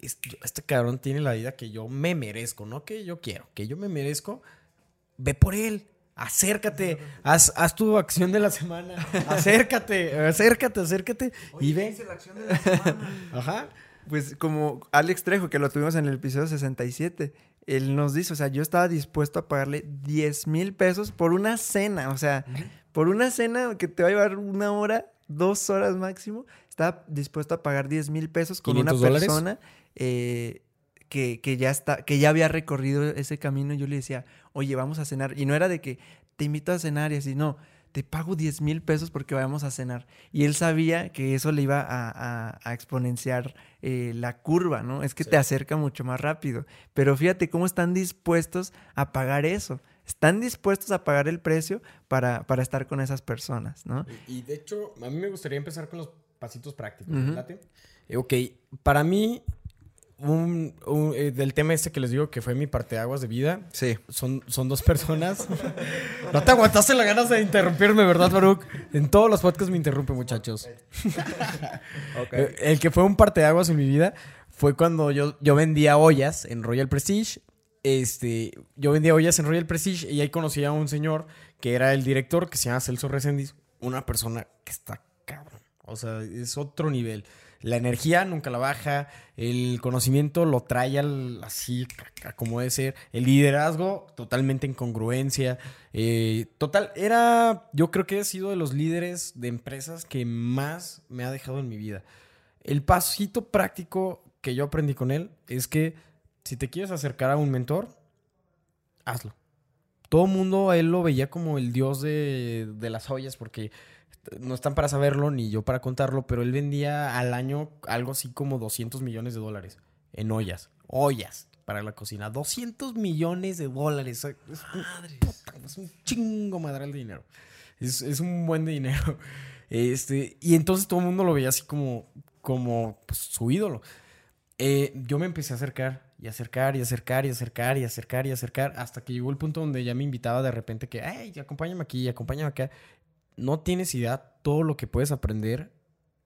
este cabrón tiene la vida que yo me merezco, no que yo quiero, que yo me merezco, ve por él. Acércate, haz, haz tu acción de la semana. Acércate, acércate, acércate y ve. Ajá. Pues como Alex Trejo, que lo tuvimos en el episodio 67, él nos dice, o sea, yo estaba dispuesto a pagarle 10 mil pesos por una cena, o sea, por una cena que te va a llevar una hora, dos horas máximo, estaba dispuesto a pagar 10 mil pesos con una 500 dólares. Eh, que, que ya está, que ya había recorrido ese camino. Yo le decía, oye, vamos a cenar. Y no era de que te invito a cenar y así, no. Te pago 10 mil pesos porque vayamos a cenar. Y él sabía que eso le iba a, a- a exponenciar eh, la curva, ¿no? Es que te acerca mucho más rápido. Pero fíjate cómo están dispuestos a pagar eso. Están dispuestos a pagar el precio para, para estar con esas personas, ¿no? Y de hecho, a mí me gustaría empezar con los pasitos prácticos. ¿late? Eh, ok, para mí, un, un- eh, del tema este que les digo que fue mi parteaguas de vida, Sí. son, son dos personas. no te aguantaste las ganas de interrumpirme, ¿verdad, Baruch? En todos los podcasts me interrumpe, muchachos. Eh, El que fue un parteaguas en mi vida fue cuando yo, yo vendía ollas en Royal Prestige. Este, yo vendía ollas en Royal Prestige y ahí conocí a un señor que era el director, que se llama Celso Resendiz. Una persona que está cabrón. O sea, es otro nivel. La energía nunca la baja, el conocimiento lo trae al- así como debe ser, el liderazgo totalmente en congruencia. eh, total, era, yo creo que he sido de los líderes de empresas que más me ha dejado en mi vida. El pasito práctico que yo aprendí con él es que si te quieres acercar a un mentor, hazlo. Todo mundo a él lo veía como el dios de, de las ollas porque no están para saberlo ni yo para contarlo, pero él vendía al año algo así como 200 millones de dólares en ollas. Ollas para la cocina. 200 millones de dólares. Es un, puta, es un chingo madral de dinero. Es, es un buen de dinero. Este, y entonces todo el mundo lo veía así como, como pues, su ídolo. Eh, yo me empecé a acercar y acercar y acercar y acercar y acercar y acercar hasta que llegó el punto donde ya me invitaba de repente que, hey, acompáñame aquí, acompáñame acá. No tienes idea todo lo que puedes aprender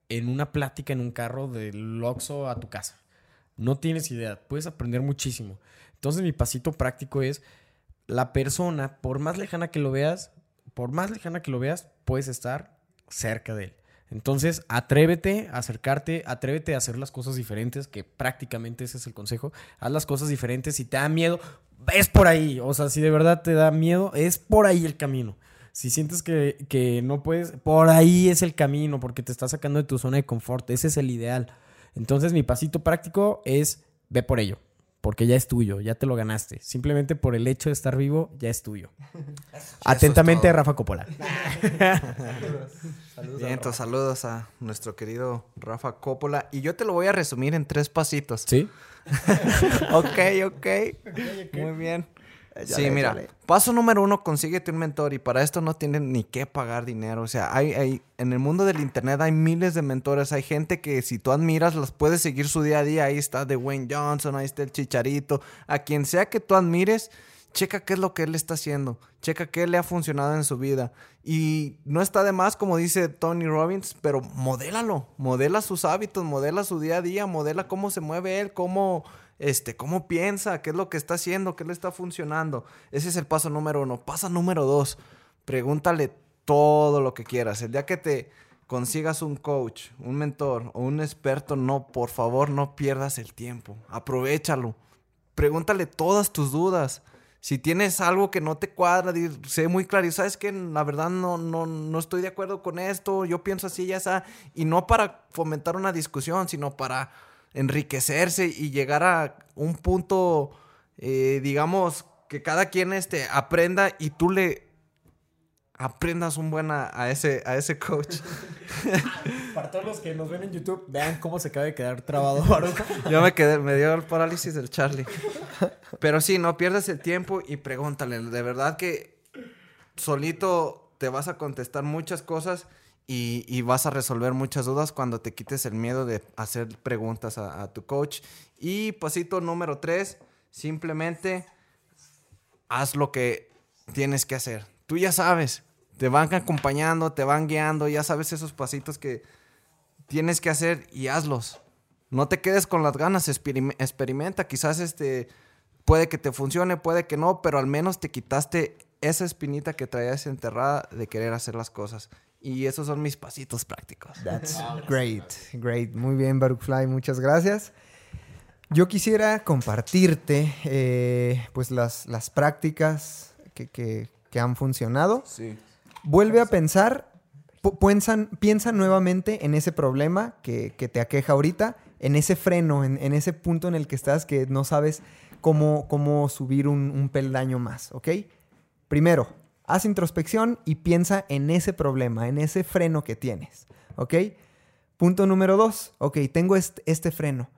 en una plática en un carro del Oxxo a tu casa. No tienes idea, puedes aprender muchísimo. Entonces mi pasito práctico es la persona, por más lejana que lo veas, por más lejana que lo veas, puedes estar cerca de él. Entonces, atrévete a acercarte, atrévete a hacer las cosas diferentes, que prácticamente ese es el consejo. Haz las cosas diferentes. Si te da miedo, es por ahí. O sea, si de verdad te da miedo, es por ahí el camino. Si sientes que, que no puedes, por ahí es el camino, porque te está sacando de tu zona de confort. Ese es el ideal. Entonces, mi pasito práctico es ve por ello porque ya es tuyo, ya te lo ganaste. Simplemente por el hecho de estar vivo, ya es tuyo. Atentamente, Rafa Coppola. Bien, entonces saludos a nuestro querido Rafa Coppola. Y yo te lo voy a resumir en tres pasitos. ¿Sí? ok, ok. Muy bien. Sí, mira, paso número uno, consíguete un mentor y para esto no tienes ni que pagar dinero. O sea, hay, hay, en el mundo del internet hay miles de mentores, hay gente que si tú admiras las puedes seguir su día a día. Ahí está Dwayne Johnson, ahí está el Chicharito, a quien sea que tú admires, checa qué es lo que él está haciendo, checa qué le ha funcionado en su vida. Y no está de más, como dice Tony Robbins, pero modélalo, modela sus hábitos, modela su día a día, modela cómo se mueve él, cómo este, cómo piensa, qué es lo que está haciendo, qué le está funcionando. Ese es el paso número uno. Paso número dos, pregúntale todo lo que quieras. El día que te consigas un coach, un mentor o un experto, no, por favor, no pierdas el tiempo. Aprovechalo. Pregúntale todas tus dudas. Si tienes algo que no te cuadra, sé muy claro. Y sabes que la verdad no, no, no estoy de acuerdo con esto. Yo pienso así, ya está. Y no para fomentar una discusión, sino para enriquecerse y llegar a un punto, eh, digamos, que cada quien este, aprenda y tú le aprendas un buen a, ese, a ese coach. Para todos los que nos ven en YouTube, vean cómo se acaba de quedar trabado Yo me quedé, me dio el parálisis del Charlie. Pero sí, no pierdas el tiempo y pregúntale. De verdad que solito te vas a contestar muchas cosas y, vas a resolver muchas dudas cuando te quites el miedo de hacer preguntas a, tu coach. Y pasito número tres, simplemente haz lo que tienes que hacer. Tú ya sabes, te van acompañando, te van guiando, ya sabes esos pasitos que tienes que hacer y hazlos. No te quedes con las ganas, experimenta, quizás este puede que te funcione, puede que no, pero al menos te quitaste esa espinita que traías enterrada de querer hacer las cosas. Y esos son mis pasitos prácticos. That's great, great. Muy bien, Baruch Fly, muchas gracias. Yo quisiera compartirte eh, pues las, las prácticas que, han funcionado. Sí. Vuelve a pensar, piensa, nuevamente en ese problema que, te aqueja ahorita, en ese freno, en, ese punto en el que estás que no sabes cómo, cómo subir un, un peldaño más, ¿ok? Primero, haz introspección y piensa en ese problema, en ese freno que tienes. ¿Ok? Punto número dos. Ok, tengo este, freno.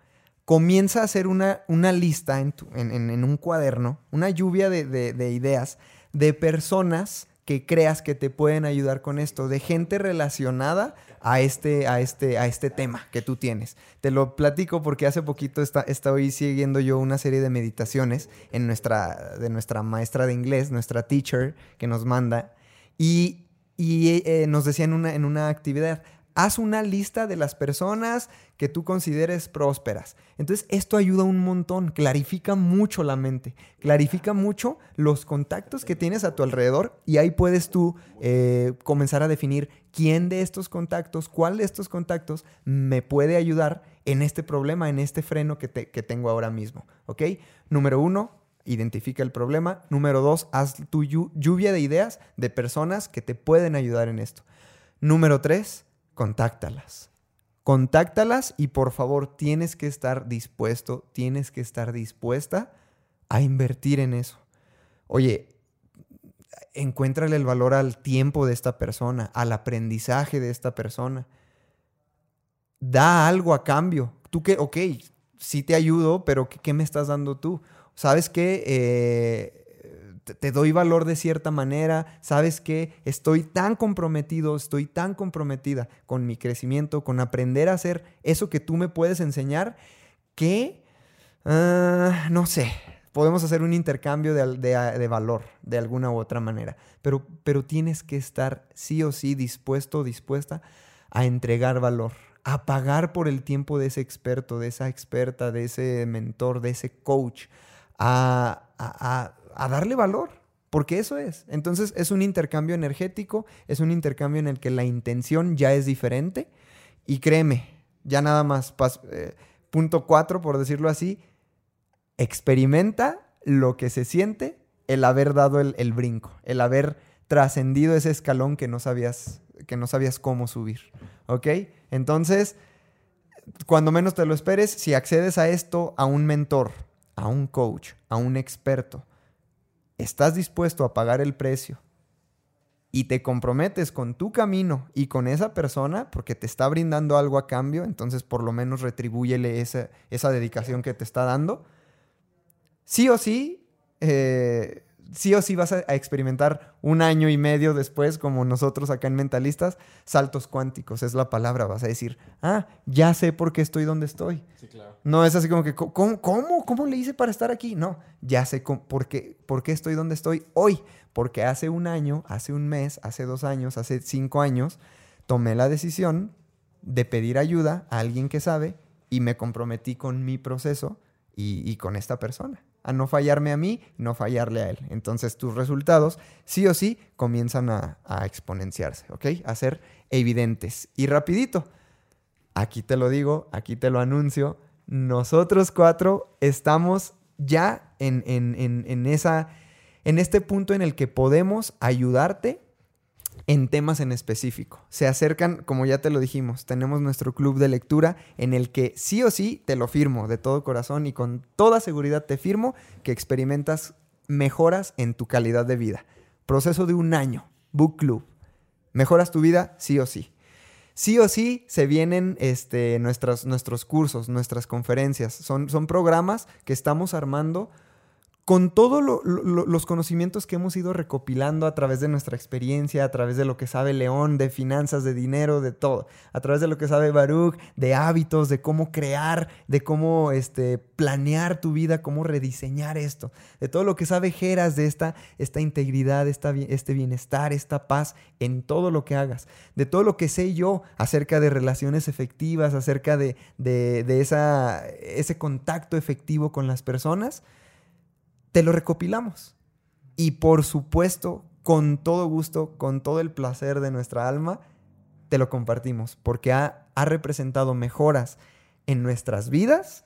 Comienza a hacer una, lista en, un cuaderno, una lluvia de ideas de personas que creas que te pueden ayudar con esto, de gente relacionada a este, a este, a este tema que tú tienes. Te lo platico porque hace poquito está, estoy siguiendo yo una serie de meditaciones en nuestra, de nuestra maestra de inglés, nuestra teacher que nos manda, y, y eh, nos decía en una, en una actividad, haz una lista de las personas que tú consideres prósperas. Entonces, esto ayuda un montón, clarifica mucho la mente, clarifica mucho los contactos que tienes a tu alrededor y ahí puedes tú eh, comenzar a definir quién de estos contactos, cuál de estos contactos me puede ayudar en este problema, en este freno que, que tengo ahora mismo. ¿Ok? Número uno, identifica el problema. Número dos, haz tu lluvia de ideas de personas que te pueden ayudar en esto. Número tres, contáctalas. Contáctalas y por favor tienes que estar dispuesto, tienes que estar dispuesta a invertir en eso. Oye, encuéntrale el valor al tiempo de esta persona, al aprendizaje de esta persona. Da algo a cambio. Tú que, ok, sí te ayudo, pero ¿qué, me estás dando tú? ¿Sabes qué? Eh, te doy valor de cierta manera, sabes que estoy tan comprometido, estoy tan comprometida con mi crecimiento, con aprender a hacer eso que tú me puedes enseñar, que Ah, no sé. Podemos hacer un intercambio de, de- de valor de alguna u otra manera. Pero, pero tienes que estar sí o sí dispuesto o dispuesta a entregar valor, a pagar por el tiempo de ese experto, de esa experta, de ese mentor, de ese coach, a- a darle valor. Porque eso es. Entonces es un intercambio energético, es un intercambio en el que la intención ya es diferente. Y créeme, ya nada más, eh, punto cuatro, por decirlo así, experimenta lo que se siente el haber dado el, el brinco, el haber trascendido ese escalón que no sabías, que no sabías cómo subir. ¿Ok? Entonces, cuando menos te lo esperes, si accedes a esto, a un mentor, a un coach, a un experto, estás dispuesto a pagar el precio y te comprometes con tu camino y con esa persona porque te está brindando algo a cambio, entonces por lo menos retribúyele esa, esa dedicación que te está dando. Sí o sí, eh, sí o sí vas a, a experimentar un año y medio después, como nosotros acá en Mentalistas, saltos cuánticos, es la palabra. Vas a decir, ah, ya sé por qué estoy donde estoy. Sí, claro. No es así como que, ¿cómo, cómo, cómo le hice para estar aquí? No, ya sé cómo- por, qué, por qué estoy donde estoy hoy. Porque hace un año, hace un mes, hace dos años, hace cinco años, tomé la decisión de pedir ayuda a alguien que sabe y me comprometí con mi proceso y, y con esta persona. A no fallarme a mí, no fallarle a él. Entonces tus resultados, sí o sí, comienzan a, exponenciarse, ¿ok? A ser evidentes. Y rapidito, aquí te lo digo, aquí te lo anuncio, nosotros cuatro estamos ya en, en- en- en esa, en este punto en el que podemos ayudarte en temas en específico. Se acercan, como ya te lo dijimos, tenemos nuestro club de lectura en el que sí o sí te lo firmo de todo corazón y con toda seguridad te firmo que experimentas mejoras en tu calidad de vida. Proceso de un año, book club. Mejoras tu vida sí o sí. Sí o sí se vienen este, nuestros cursos, nuestras conferencias. Son, son programas que estamos armando con todos los conocimientos que hemos ido recopilando a través de nuestra experiencia, a través de lo que sabe León, de finanzas, de dinero, de todo, a través de lo que sabe Baruch, de hábitos, de cómo crear, de cómo este, planear tu vida, cómo rediseñar esto, de todo lo que sabe Geras, de esta, esta integridad, esta, este bienestar, esta paz en todo lo que hagas, de todo lo que sé yo acerca de relaciones efectivas, acerca de, de- de esa, ese contacto efectivo con las personas te lo recopilamos. Y por supuesto, con todo gusto, con todo el placer de nuestra alma, te lo compartimos, porque ha, ha representado mejoras en nuestras vidas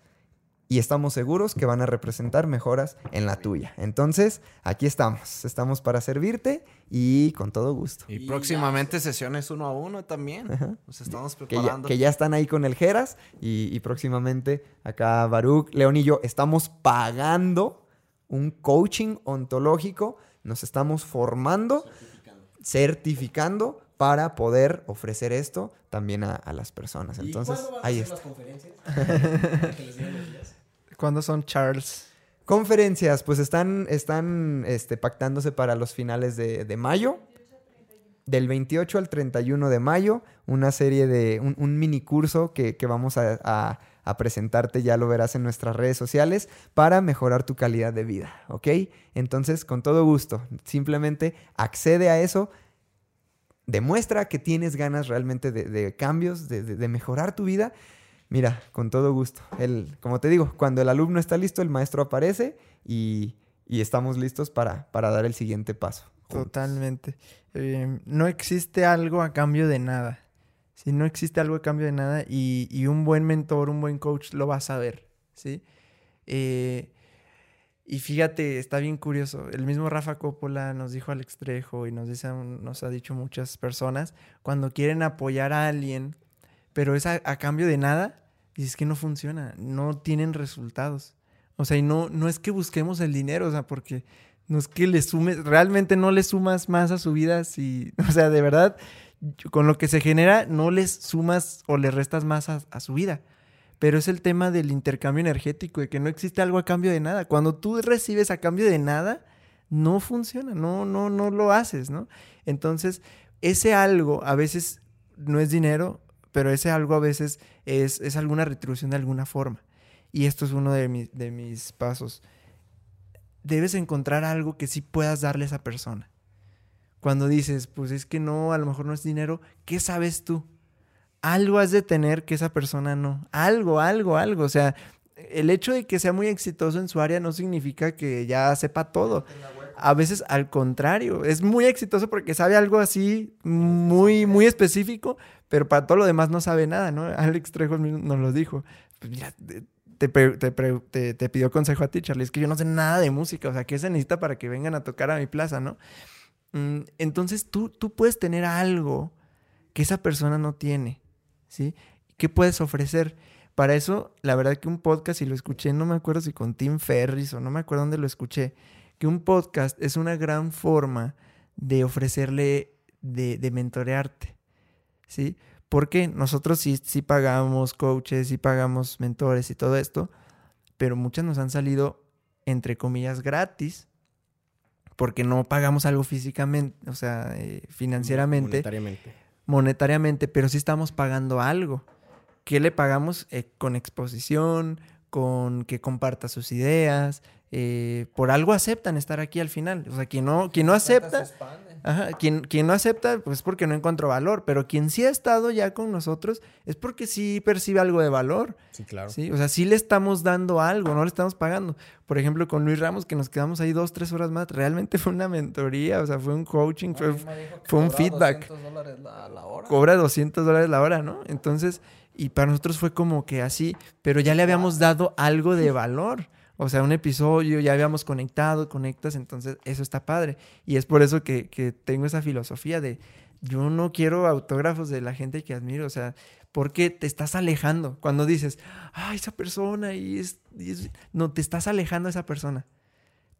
y estamos seguros que van a representar mejoras en la tuya. Entonces, aquí estamos, estamos para servirte y con todo gusto. Y próximamente sesiones uno a uno también. Ajá. Nos estamos Que ya, preparando. que ya están ahí con el Geras y, y próximamente acá Baruch, León y yo estamos pagando un coaching ontológico, nos estamos formando, certificando para poder ofrecer esto también a, a las personas. Entonces, ahí está. conferencias? los días. ¿Cuándo son Charles? Conferencias, pues están, están este, pactándose para los finales de, de mayo. Del 28 al 31 de mayo, una serie de, un, un mini curso que, que vamos a, a- a presentarte, ya lo verás en nuestras redes sociales, para mejorar tu calidad de vida, ¿ok? Entonces, con todo gusto, simplemente accede a eso, demuestra que tienes ganas realmente de, cambios, de mejorar tu vida. Mira, con todo gusto. El, como te digo, cuando el alumno está listo, el maestro aparece y, y estamos listos para, para dar el siguiente paso. Totalmente. Eh, no existe algo a cambio de nada. Si no existe algo a cambio de nada y, y un buen mentor, un buen coach lo va a saber, ¿sí? Eh, y fíjate, está bien curioso. El mismo Rafa Coppola nos dijo Alex Trejo y nos, dice, nos ha dicho muchas personas, cuando quieren apoyar a alguien, pero es a, a cambio de nada, dices que no funciona, no tienen resultados. O sea, y no, no es que busquemos el dinero, o sea, porque no es que le sumes, realmente no le sumas más a su vida si, o sea, de verdad, con lo que se genera, no les sumas o le restas más a, a su vida. Pero es el tema del intercambio energético, de que no existe algo a cambio de nada. Cuando tú recibes a cambio de nada, no funciona, no, no, no lo haces, ¿no? Entonces, ese algo a veces no es dinero, pero ese algo a veces es, es alguna retribución de alguna forma. y esto es uno de, mi- de mis pasos, debes encontrar algo que sí puedas darle a esa persona. Cuando dices, pues es que no, a lo mejor no es dinero, ¿qué sabes tú? Algo has de tener que esa persona no. Algo, algo, algo. O sea, el hecho de que sea muy exitoso en su área no significa que ya sepa todo. A veces al contrario, es muy exitoso porque sabe algo así muy, muy específico, pero para todo lo demás no sabe nada, ¿no? Alex Trejo nos lo dijo. Pues mira, te, te- te pidió consejo a ti, Charlie. Es que yo no sé nada de música, o sea, ¿qué se necesita para que vengan a tocar a mi plaza, no? Mm, Entonces tú, tú puedes tener algo que esa persona no tiene, ¿sí? ¿Qué puedes ofrecer? Para eso, la verdad que un podcast, y lo escuché, no me acuerdo si con Tim Ferris o no me acuerdo dónde lo escuché, que un podcast es una gran forma de ofrecerle, de, de mentorearte, ¿sí? Porque nosotros sí, sí pagamos coaches, sí pagamos mentores y todo esto, pero muchas nos han salido, entre comillas, gratis, porque no pagamos algo físicamente, o sea, eh, financieramente Monetariamente. monetariamente, pero sí estamos pagando algo. ¿Qué le pagamos? Eh, con exposición, con que comparta sus ideas. eh, por algo aceptan estar aquí al final. O sea, quien no, quien no acepta, ajá, quien, quien no acepta, pues es porque no encontró valor. Pero quien sí ha estado ya con nosotros es porque sí percibe algo de valor. Sí, claro. ¿sí? O sea, sí le estamos dando algo, no le estamos pagando. Por ejemplo, con Luis Ramos, que nos quedamos ahí dos, tres horas más, realmente fue una mentoría, o sea, fue un coaching, fue, fue un feedback. Cobra 200 dólares la hora, ¿no? Entonces, y para nosotros fue como que así, pero ya le habíamos dado algo de valor. O sea, un episodio, ya habíamos conectado, conectas, entonces eso está padre. Y es por eso que, que tengo esa filosofía de, yo no quiero autógrafos de la gente que admiro, o sea, porque te estás alejando. Cuando dices, ah, esa persona, y es, y es-". No, te estás alejando de esa persona.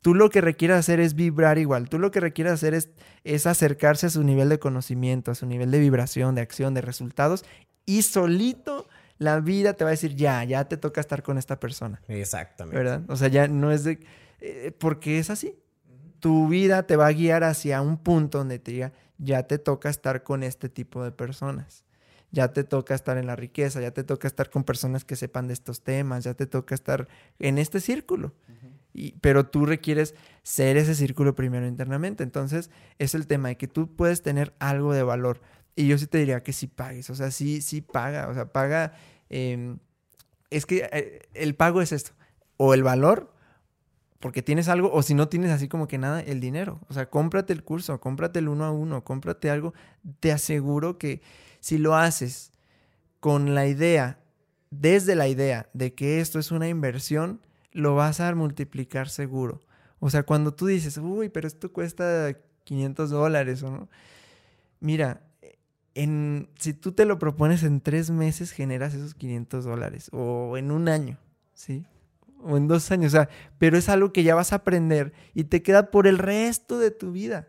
Tú lo que requieres hacer es vibrar igual. Tú lo que requieres hacer es, es acercarse a su nivel de conocimiento, a su nivel de vibración, de acción, de resultados. Y solito la vida te va a decir, ya, ya te toca estar con esta persona. Exactamente. ¿Verdad? O sea, ya no es de... eh, porque es así. Tu vida te va a guiar hacia un punto donde te diga, ya te toca estar con este tipo de personas. Ya te toca estar en la riqueza, ya te toca estar con personas que sepan de estos temas, ya te toca estar en este círculo. Y- pero tú requieres ser ese círculo primero internamente. Entonces, es el tema de que tú puedes tener algo de valor. Y yo sí te diría que sí pagues. O sea, sí, sí paga. O sea, paga. eh, es que eh, el pago es esto. O el valor, porque tienes algo, o si no tienes así como que nada, el dinero. O sea, cómprate el curso, cómprate el uno a uno, cómprate algo. Te aseguro que si lo haces con la idea, desde la idea de que esto es una inversión, lo vas a multiplicar seguro. O sea, cuando tú dices, uy, pero esto cuesta 500 dólares o no. Mira, en, si tú te lo propones en tres meses, generas esos 500 dólares. O en un año, ¿sí? O en dos años. O sea, pero es algo que ya vas a aprender y te queda por el resto de tu vida.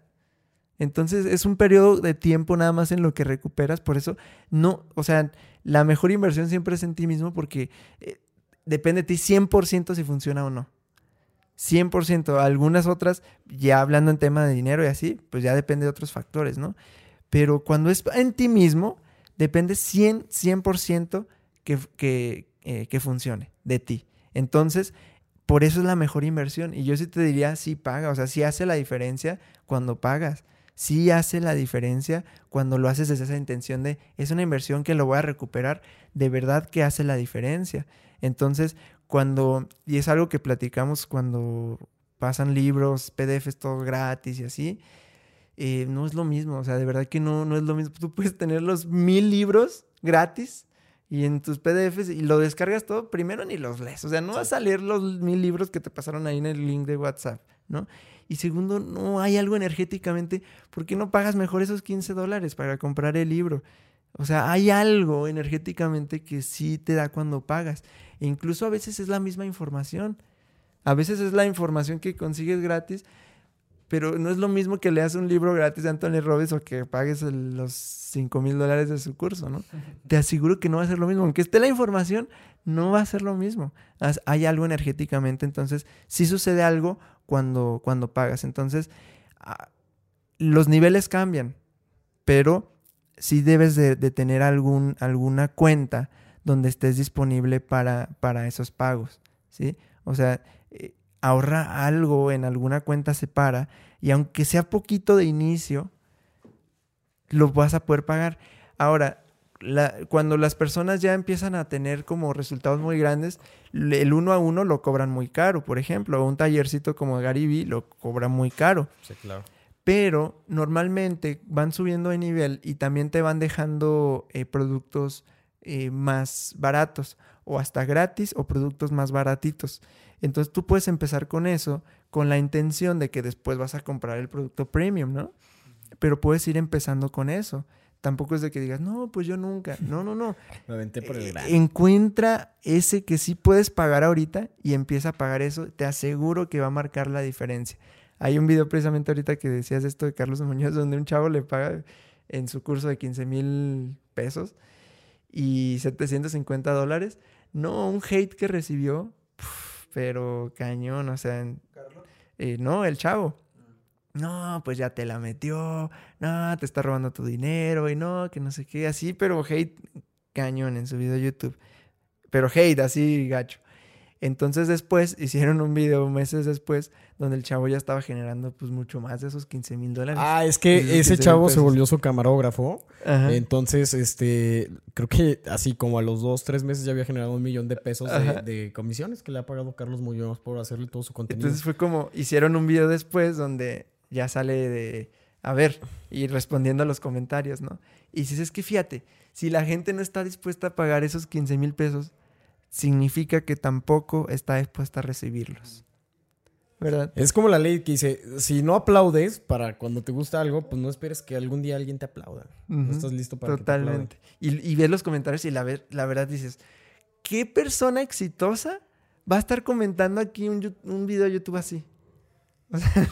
Entonces es un periodo de tiempo nada más en lo que recuperas. Por eso, no, o sea, la mejor inversión siempre es en ti mismo porque eh, depende de ti 100% si funciona o no. 100%. Algunas otras, ya hablando en tema de dinero y así, pues ya depende de otros factores, ¿no? Pero cuando es en ti mismo, depende 100, 100% que, que, eh, que funcione de ti. Entonces, por eso es la mejor inversión. Y yo sí te diría, sí paga, o sea, sí hace la diferencia cuando pagas. Sí hace la diferencia cuando lo haces desde esa intención de, es una inversión que lo voy a recuperar, de verdad que hace la diferencia. Entonces, cuando, y es algo que platicamos cuando pasan libros, PDFs, todo gratis y así, eh, no es lo mismo, o sea, de verdad que no, no es lo mismo. Tú puedes tener los mil libros gratis y en tus PDFs y lo descargas todo, primero ni los lees, o sea, no vas a leer los mil libros que te pasaron ahí en el link de WhatsApp, ¿no? Y segundo, no hay algo energéticamente, ¿por qué no pagas mejor esos 15 dólares para comprar el libro? O sea, hay algo energéticamente que sí te da cuando pagas. E incluso a veces es la misma información. A veces es la información que consigues gratis, pero no es lo mismo que leas un libro gratis de Anthony Robbins o que pagues el- los 5 mil dólares de su curso, ¿no? Te aseguro que no va a ser lo mismo. Aunque esté la información, no va a ser lo mismo. Hay algo energéticamente, entonces sí sucede algo cuando, cuando pagas. Entonces, los niveles cambian, pero sí debes de, de tener algún, alguna cuenta donde estés disponible para, para esos pagos, ¿sí? O sea, ahorra algo en alguna cuenta separa y aunque sea poquito de inicio, lo vas a poder pagar. Ahora, la- cuando las personas ya empiezan a tener como resultados muy grandes, el uno a uno lo cobran muy caro. Por ejemplo, un tallercito como Gariby lo cobra muy caro. Sí, claro. Pero normalmente van subiendo de nivel y también te van dejando eh, productos eh, más baratos o hasta gratis o productos más baratitos. Entonces tú puedes empezar con eso con la intención de que después vas a comprar el producto premium, ¿no? Pero puedes ir empezando con eso. Tampoco es de que digas, no, pues yo nunca. No, no, no. Me aventé por el Eh, gran. Encuentra ese que sí puedes pagar ahorita y empieza a pagar eso. Te aseguro que va a marcar la diferencia. Hay un video precisamente ahorita que decías esto de Carlos Muñoz, donde un chavo le paga en su curso de 15 mil pesos y 750 dólares. No, un hate que recibió, puf, pero cañón, o sea, eh, no, el chavo. No, pues ya te la metió, no, te está robando tu dinero y no, que no sé qué, así, pero hate cañón en su video de YouTube. Pero hate, así gacho. Entonces después hicieron un video meses después donde el chavo ya estaba generando pues mucho más de esos 15 mil dólares. Ah, es que 15 ese chavo se volvió su camarógrafo. Ajá. Entonces, este, creo que así como a los dos, tres meses ya había generado un millón de pesos de, de comisiones que le ha pagado Carlos Muñoz por hacerle todo su contenido. Entonces fue como, hicieron un video después donde ya sale de, a ver, y respondiendo a los comentarios, ¿no? Y dices, es que fíjate, si la gente no está dispuesta a pagar esos 15 mil pesos, significa que tampoco está dispuesta a recibirlos. ¿Verdad? Es como la ley que dice, si no aplaudes para cuando te gusta algo, pues no esperes que algún día alguien te aplauda. No estás listo para que te aplaudan. Totalmente. Y, y ves los comentarios y la, ver- la verdad dices, ¿qué persona exitosa va a estar comentando aquí un, video de YouTube así? O sea,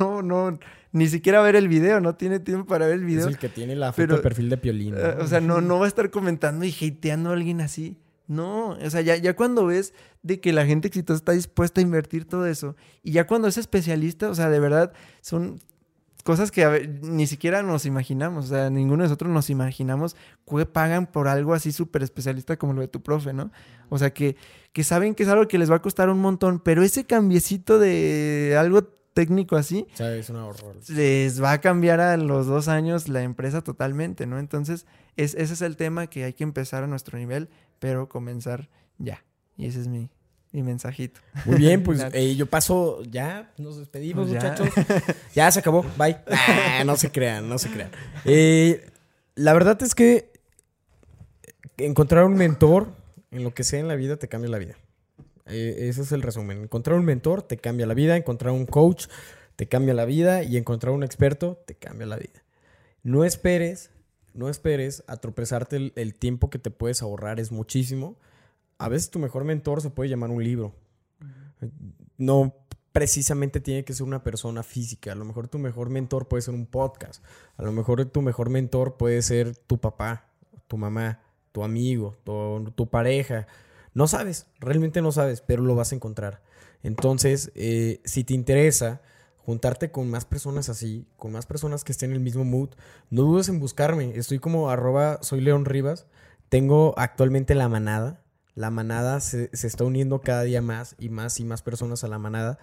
no, no, no, ni siquiera ver el video, no tiene tiempo para ver el Es video. el que tiene la foto de perfil de Piolín. ¿no? Eh, o sea, no, no va a estar comentando y hateando a alguien así. No, o sea, ya, ya cuando ves de que la gente exitosa está dispuesta a invertir todo eso, y ya cuando es especialista, o sea, de verdad, son cosas que a ver, ni siquiera nos imaginamos, o sea, ninguno de nosotros nos imaginamos que pagan por algo así súper especialista como lo de tu profe, ¿no? O sea, que, que saben que es algo que les va a costar un montón, pero ese cambiecito de algo técnico así, O sea, es un horror. les va a cambiar a los dos años la empresa totalmente, ¿no? Entonces, es, ese es el tema que hay que empezar a nuestro nivel, pero comenzar ya. Y ese es mi, mi mensajito. Muy bien, pues eh, yo paso, ya, nos despedimos, Pues ya. muchachos. Ya se acabó, bye. Ah, no se crean, no se crean. Eh, la verdad es que encontrar un mentor en lo que sea en la vida te cambia la vida. Eh, ese es el resumen. Encontrar un mentor te cambia la vida, encontrar un coach te cambia la vida y encontrar un experto te cambia la vida. No esperes, no esperes a el, tiempo que te puedes ahorrar, es muchísimo. A veces tu mejor mentor se puede llamar un libro. No precisamente tiene que ser una persona física. A lo mejor tu mejor mentor puede ser un podcast. A lo mejor tu mejor mentor puede ser tu papá, tu mamá, tu amigo, tu, tu pareja. No sabes, realmente no sabes, pero lo vas a encontrar. Entonces, eh, si te interesa juntarte con más personas así, con más personas que estén en el mismo mood, no dudes en buscarme. Estoy como arroba soy León Rivas. Tengo actualmente la manada. La manada se, se está uniendo cada día más y más y más personas a la manada.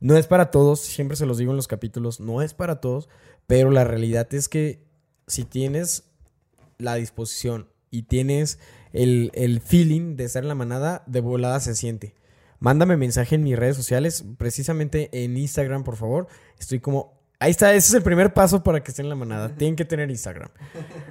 No es para todos, siempre se los digo en los capítulos, no es para todos, pero la realidad es que si tienes la disposición y tienes el, el feeling de estar en la manada, de volada se siente. Mándame mensaje en mis redes sociales, precisamente en Instagram, por favor. Estoy como... Ahí está, ese es el primer paso para que estén en la manada. Tienen que tener Instagram.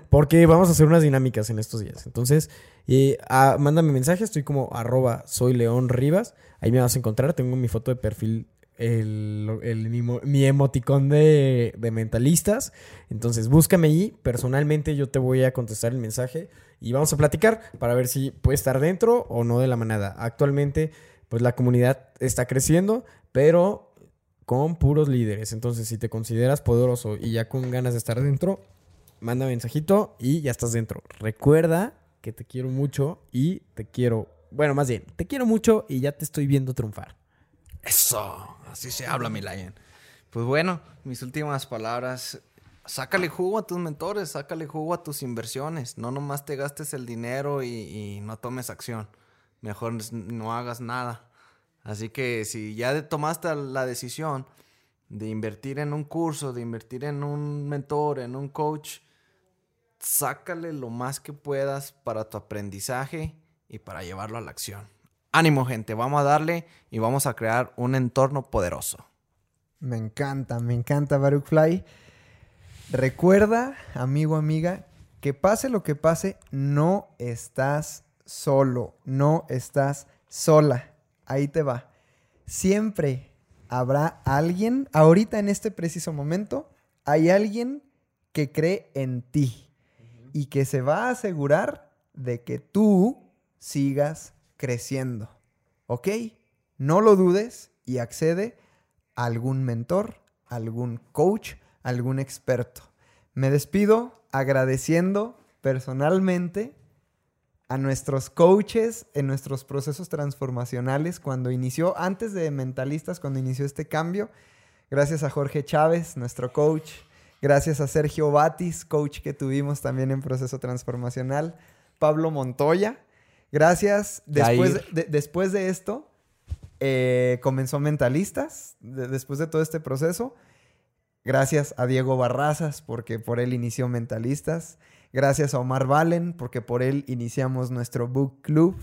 Porque vamos a hacer unas dinámicas en estos días. Entonces, eh, ah, mándame mensaje, estoy como arroba soy León Rivas. Ahí me vas a encontrar. Tengo mi foto de perfil, el, el- mi, mi emoticón de, de mentalistas. Entonces, búscame ahí. Personalmente yo te voy a contestar el mensaje y vamos a platicar para ver si puede estar dentro o no de la manada. Actualmente, pues la comunidad está creciendo, pero con puros líderes. Entonces, si te consideras poderoso y ya con ganas de estar dentro, manda mensajito y ya estás dentro. Recuerda que te quiero mucho y te quiero, bueno, más bien, te quiero mucho y ya te estoy viendo triunfar. Eso, así se habla, mi Lion. Pues bueno, mis últimas palabras. sácale jugo a tus mentores, sácale jugo a tus inversiones. No nomás te gastes el dinero y, y no tomes acción. Mejor no hagas nada. Así que si ya tomaste la decisión de invertir en un curso, de invertir en un mentor, en un coach, sácale lo más que puedas para tu aprendizaje y para llevarlo a la acción. Ánimo gente, vamos a darle y vamos a crear un entorno poderoso. Me encanta, me encanta Baruch Fly. Recuerda, amigo, amiga, que pase lo que pase, no estás solo, no estás sola. Ahí te va. Siempre habrá alguien, ahorita en este preciso momento, hay alguien que cree en ti y que se va a asegurar de que tú sigas creciendo. ¿Ok? No lo dudes y accede a algún mentor, algún coach, algún experto. Me despido agradeciendo personalmente a nuestros coaches en nuestros procesos transformacionales cuando inició, antes de Mentalistas, cuando inició este cambio. Gracias a Jorge Chávez, nuestro coach. Gracias a Sergio Batis, coach que tuvimos también en proceso transformacional. Pablo Montoya. Gracias. Después de, después de esto, eh, comenzó Mentalistas, de- después de todo este proceso. Gracias a Diego Barrazas, porque por él inició Mentalistas. Gracias a Omar Valen, porque por él iniciamos nuestro book club.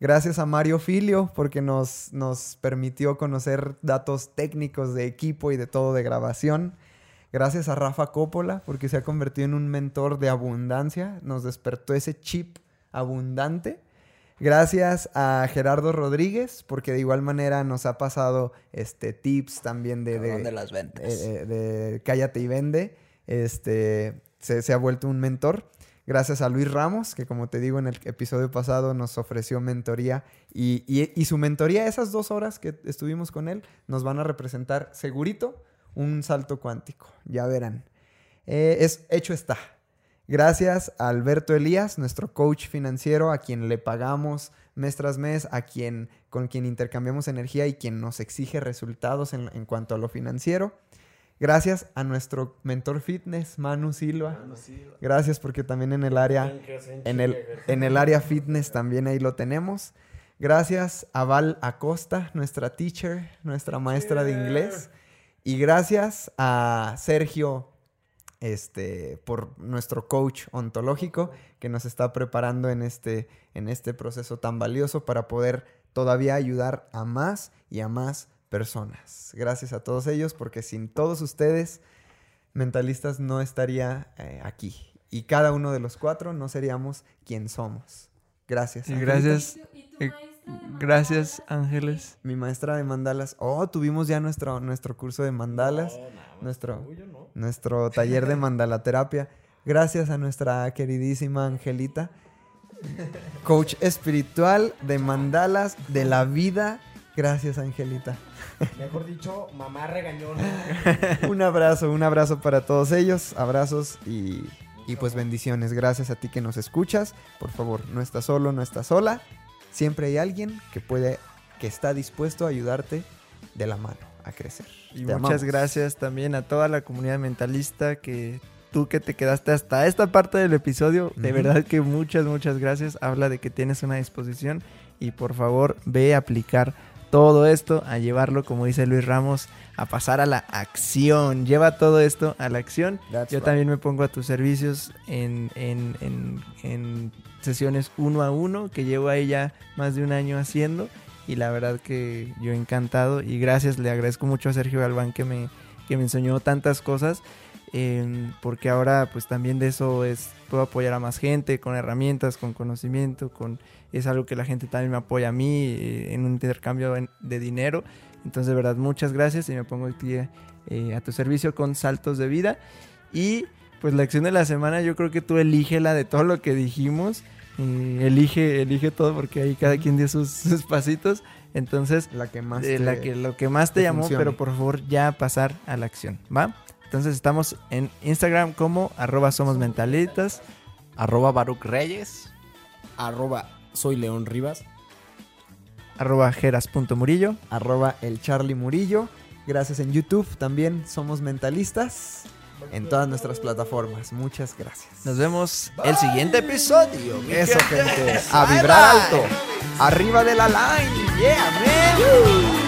Gracias a Mario Filio, porque nos, nos permitió conocer datos técnicos de equipo y de todo de grabación. Gracias a Rafa Coppola, porque se ha convertido en un mentor de abundancia. Nos despertó ese chip abundante. Gracias a Gerardo Rodríguez, porque de igual manera nos ha pasado este, tips también de, de, de las ventas. de Cállate y Vende. Este, se, ha vuelto un mentor. Gracias a Luis Ramos, que como te digo en el episodio pasado nos ofreció mentoría. Y, y- y su mentoría, esas dos horas que estuvimos con él, nos van a representar segurito un salto cuántico. Ya verán. Eh, es hecho está. Gracias a Alberto Elías, nuestro coach financiero, a quien le pagamos mes tras mes, a quien con quien intercambiamos energía y quien nos exige resultados en, en cuanto a lo financiero. Gracias a nuestro mentor fitness, Manu Silva. Gracias porque también en el área en el, en el área fitness también ahí lo tenemos. Gracias a Val Acosta, nuestra teacher, nuestra maestra de inglés. Y gracias a Sergio este, por nuestro coach ontológico que nos está preparando en este, en este proceso tan valioso para poder todavía ayudar a más y a más personas. Gracias a todos ellos porque sin todos ustedes, Mentalistas no estaría eh, aquí. Y cada uno de los cuatro no seríamos quien somos. Gracias. Y gracias, eh, gracias Ángeles. Mi maestra de mandalas. Oh, tuvimos ya nuestro, nuestro curso de mandalas. nuestro, nuestro taller de mandalaterapia. Gracias a nuestra queridísima Angelita. Coach espiritual de mandalas de la vida. Gracias, Angelita. Mejor dicho, mamá regañona. Un abrazo, un abrazo para todos ellos. Abrazos y, y pues bendiciones. Gracias a ti que nos escuchas. Por favor, no estás solo, no estás sola. Siempre hay alguien que puede, que está dispuesto a ayudarte de la mano a crecer. Y Te muchas amamos. gracias también a toda la comunidad mentalista que tú que te quedaste hasta esta parte del episodio, de verdad que muchas, muchas gracias. Habla de que tienes una disposición y por favor ve a aplicar todo esto, a llevarlo, como dice Luis Ramos, a pasar a la acción. Lleva todo esto a la acción. That's Yo right. también me pongo a tus servicios en, en- en- en sesiones uno a uno, que llevo ahí ya más de un año haciendo. Y la verdad que yo encantado. Y gracias, le agradezco mucho a Sergio Galván que me, que me enseñó tantas cosas. Eh, porque ahora pues también de eso es, puedo apoyar a más gente con herramientas, con conocimiento, con es algo que la gente también me apoya a mí eh, en un intercambio de dinero. Entonces de verdad muchas gracias y me pongo aquí eh, a tu servicio con saltos de vida. Y pues la acción de la semana yo creo que tú elige la de todo lo que dijimos. eh, elige, elige todo porque ahí cada quien dio sus, sus pasitos. Entonces, La que más. eh, te- la que, lo que más te te llamó, funcione. pero por favor ya pasar a la acción, ¿va? Entonces estamos en Instagram como arroba somos mentalitas. Arroba Baruch Reyes. Arroba Soy León Rivas. arroba jeras.murillo. arroba el Charlie Murillo. Gracias en YouTube también, somos mentalistas. en todas nuestras plataformas. Muchas gracias. Nos vemos el siguiente episodio. Eso, gente. A vibrar alto. Arriba de la line. Yeah, man.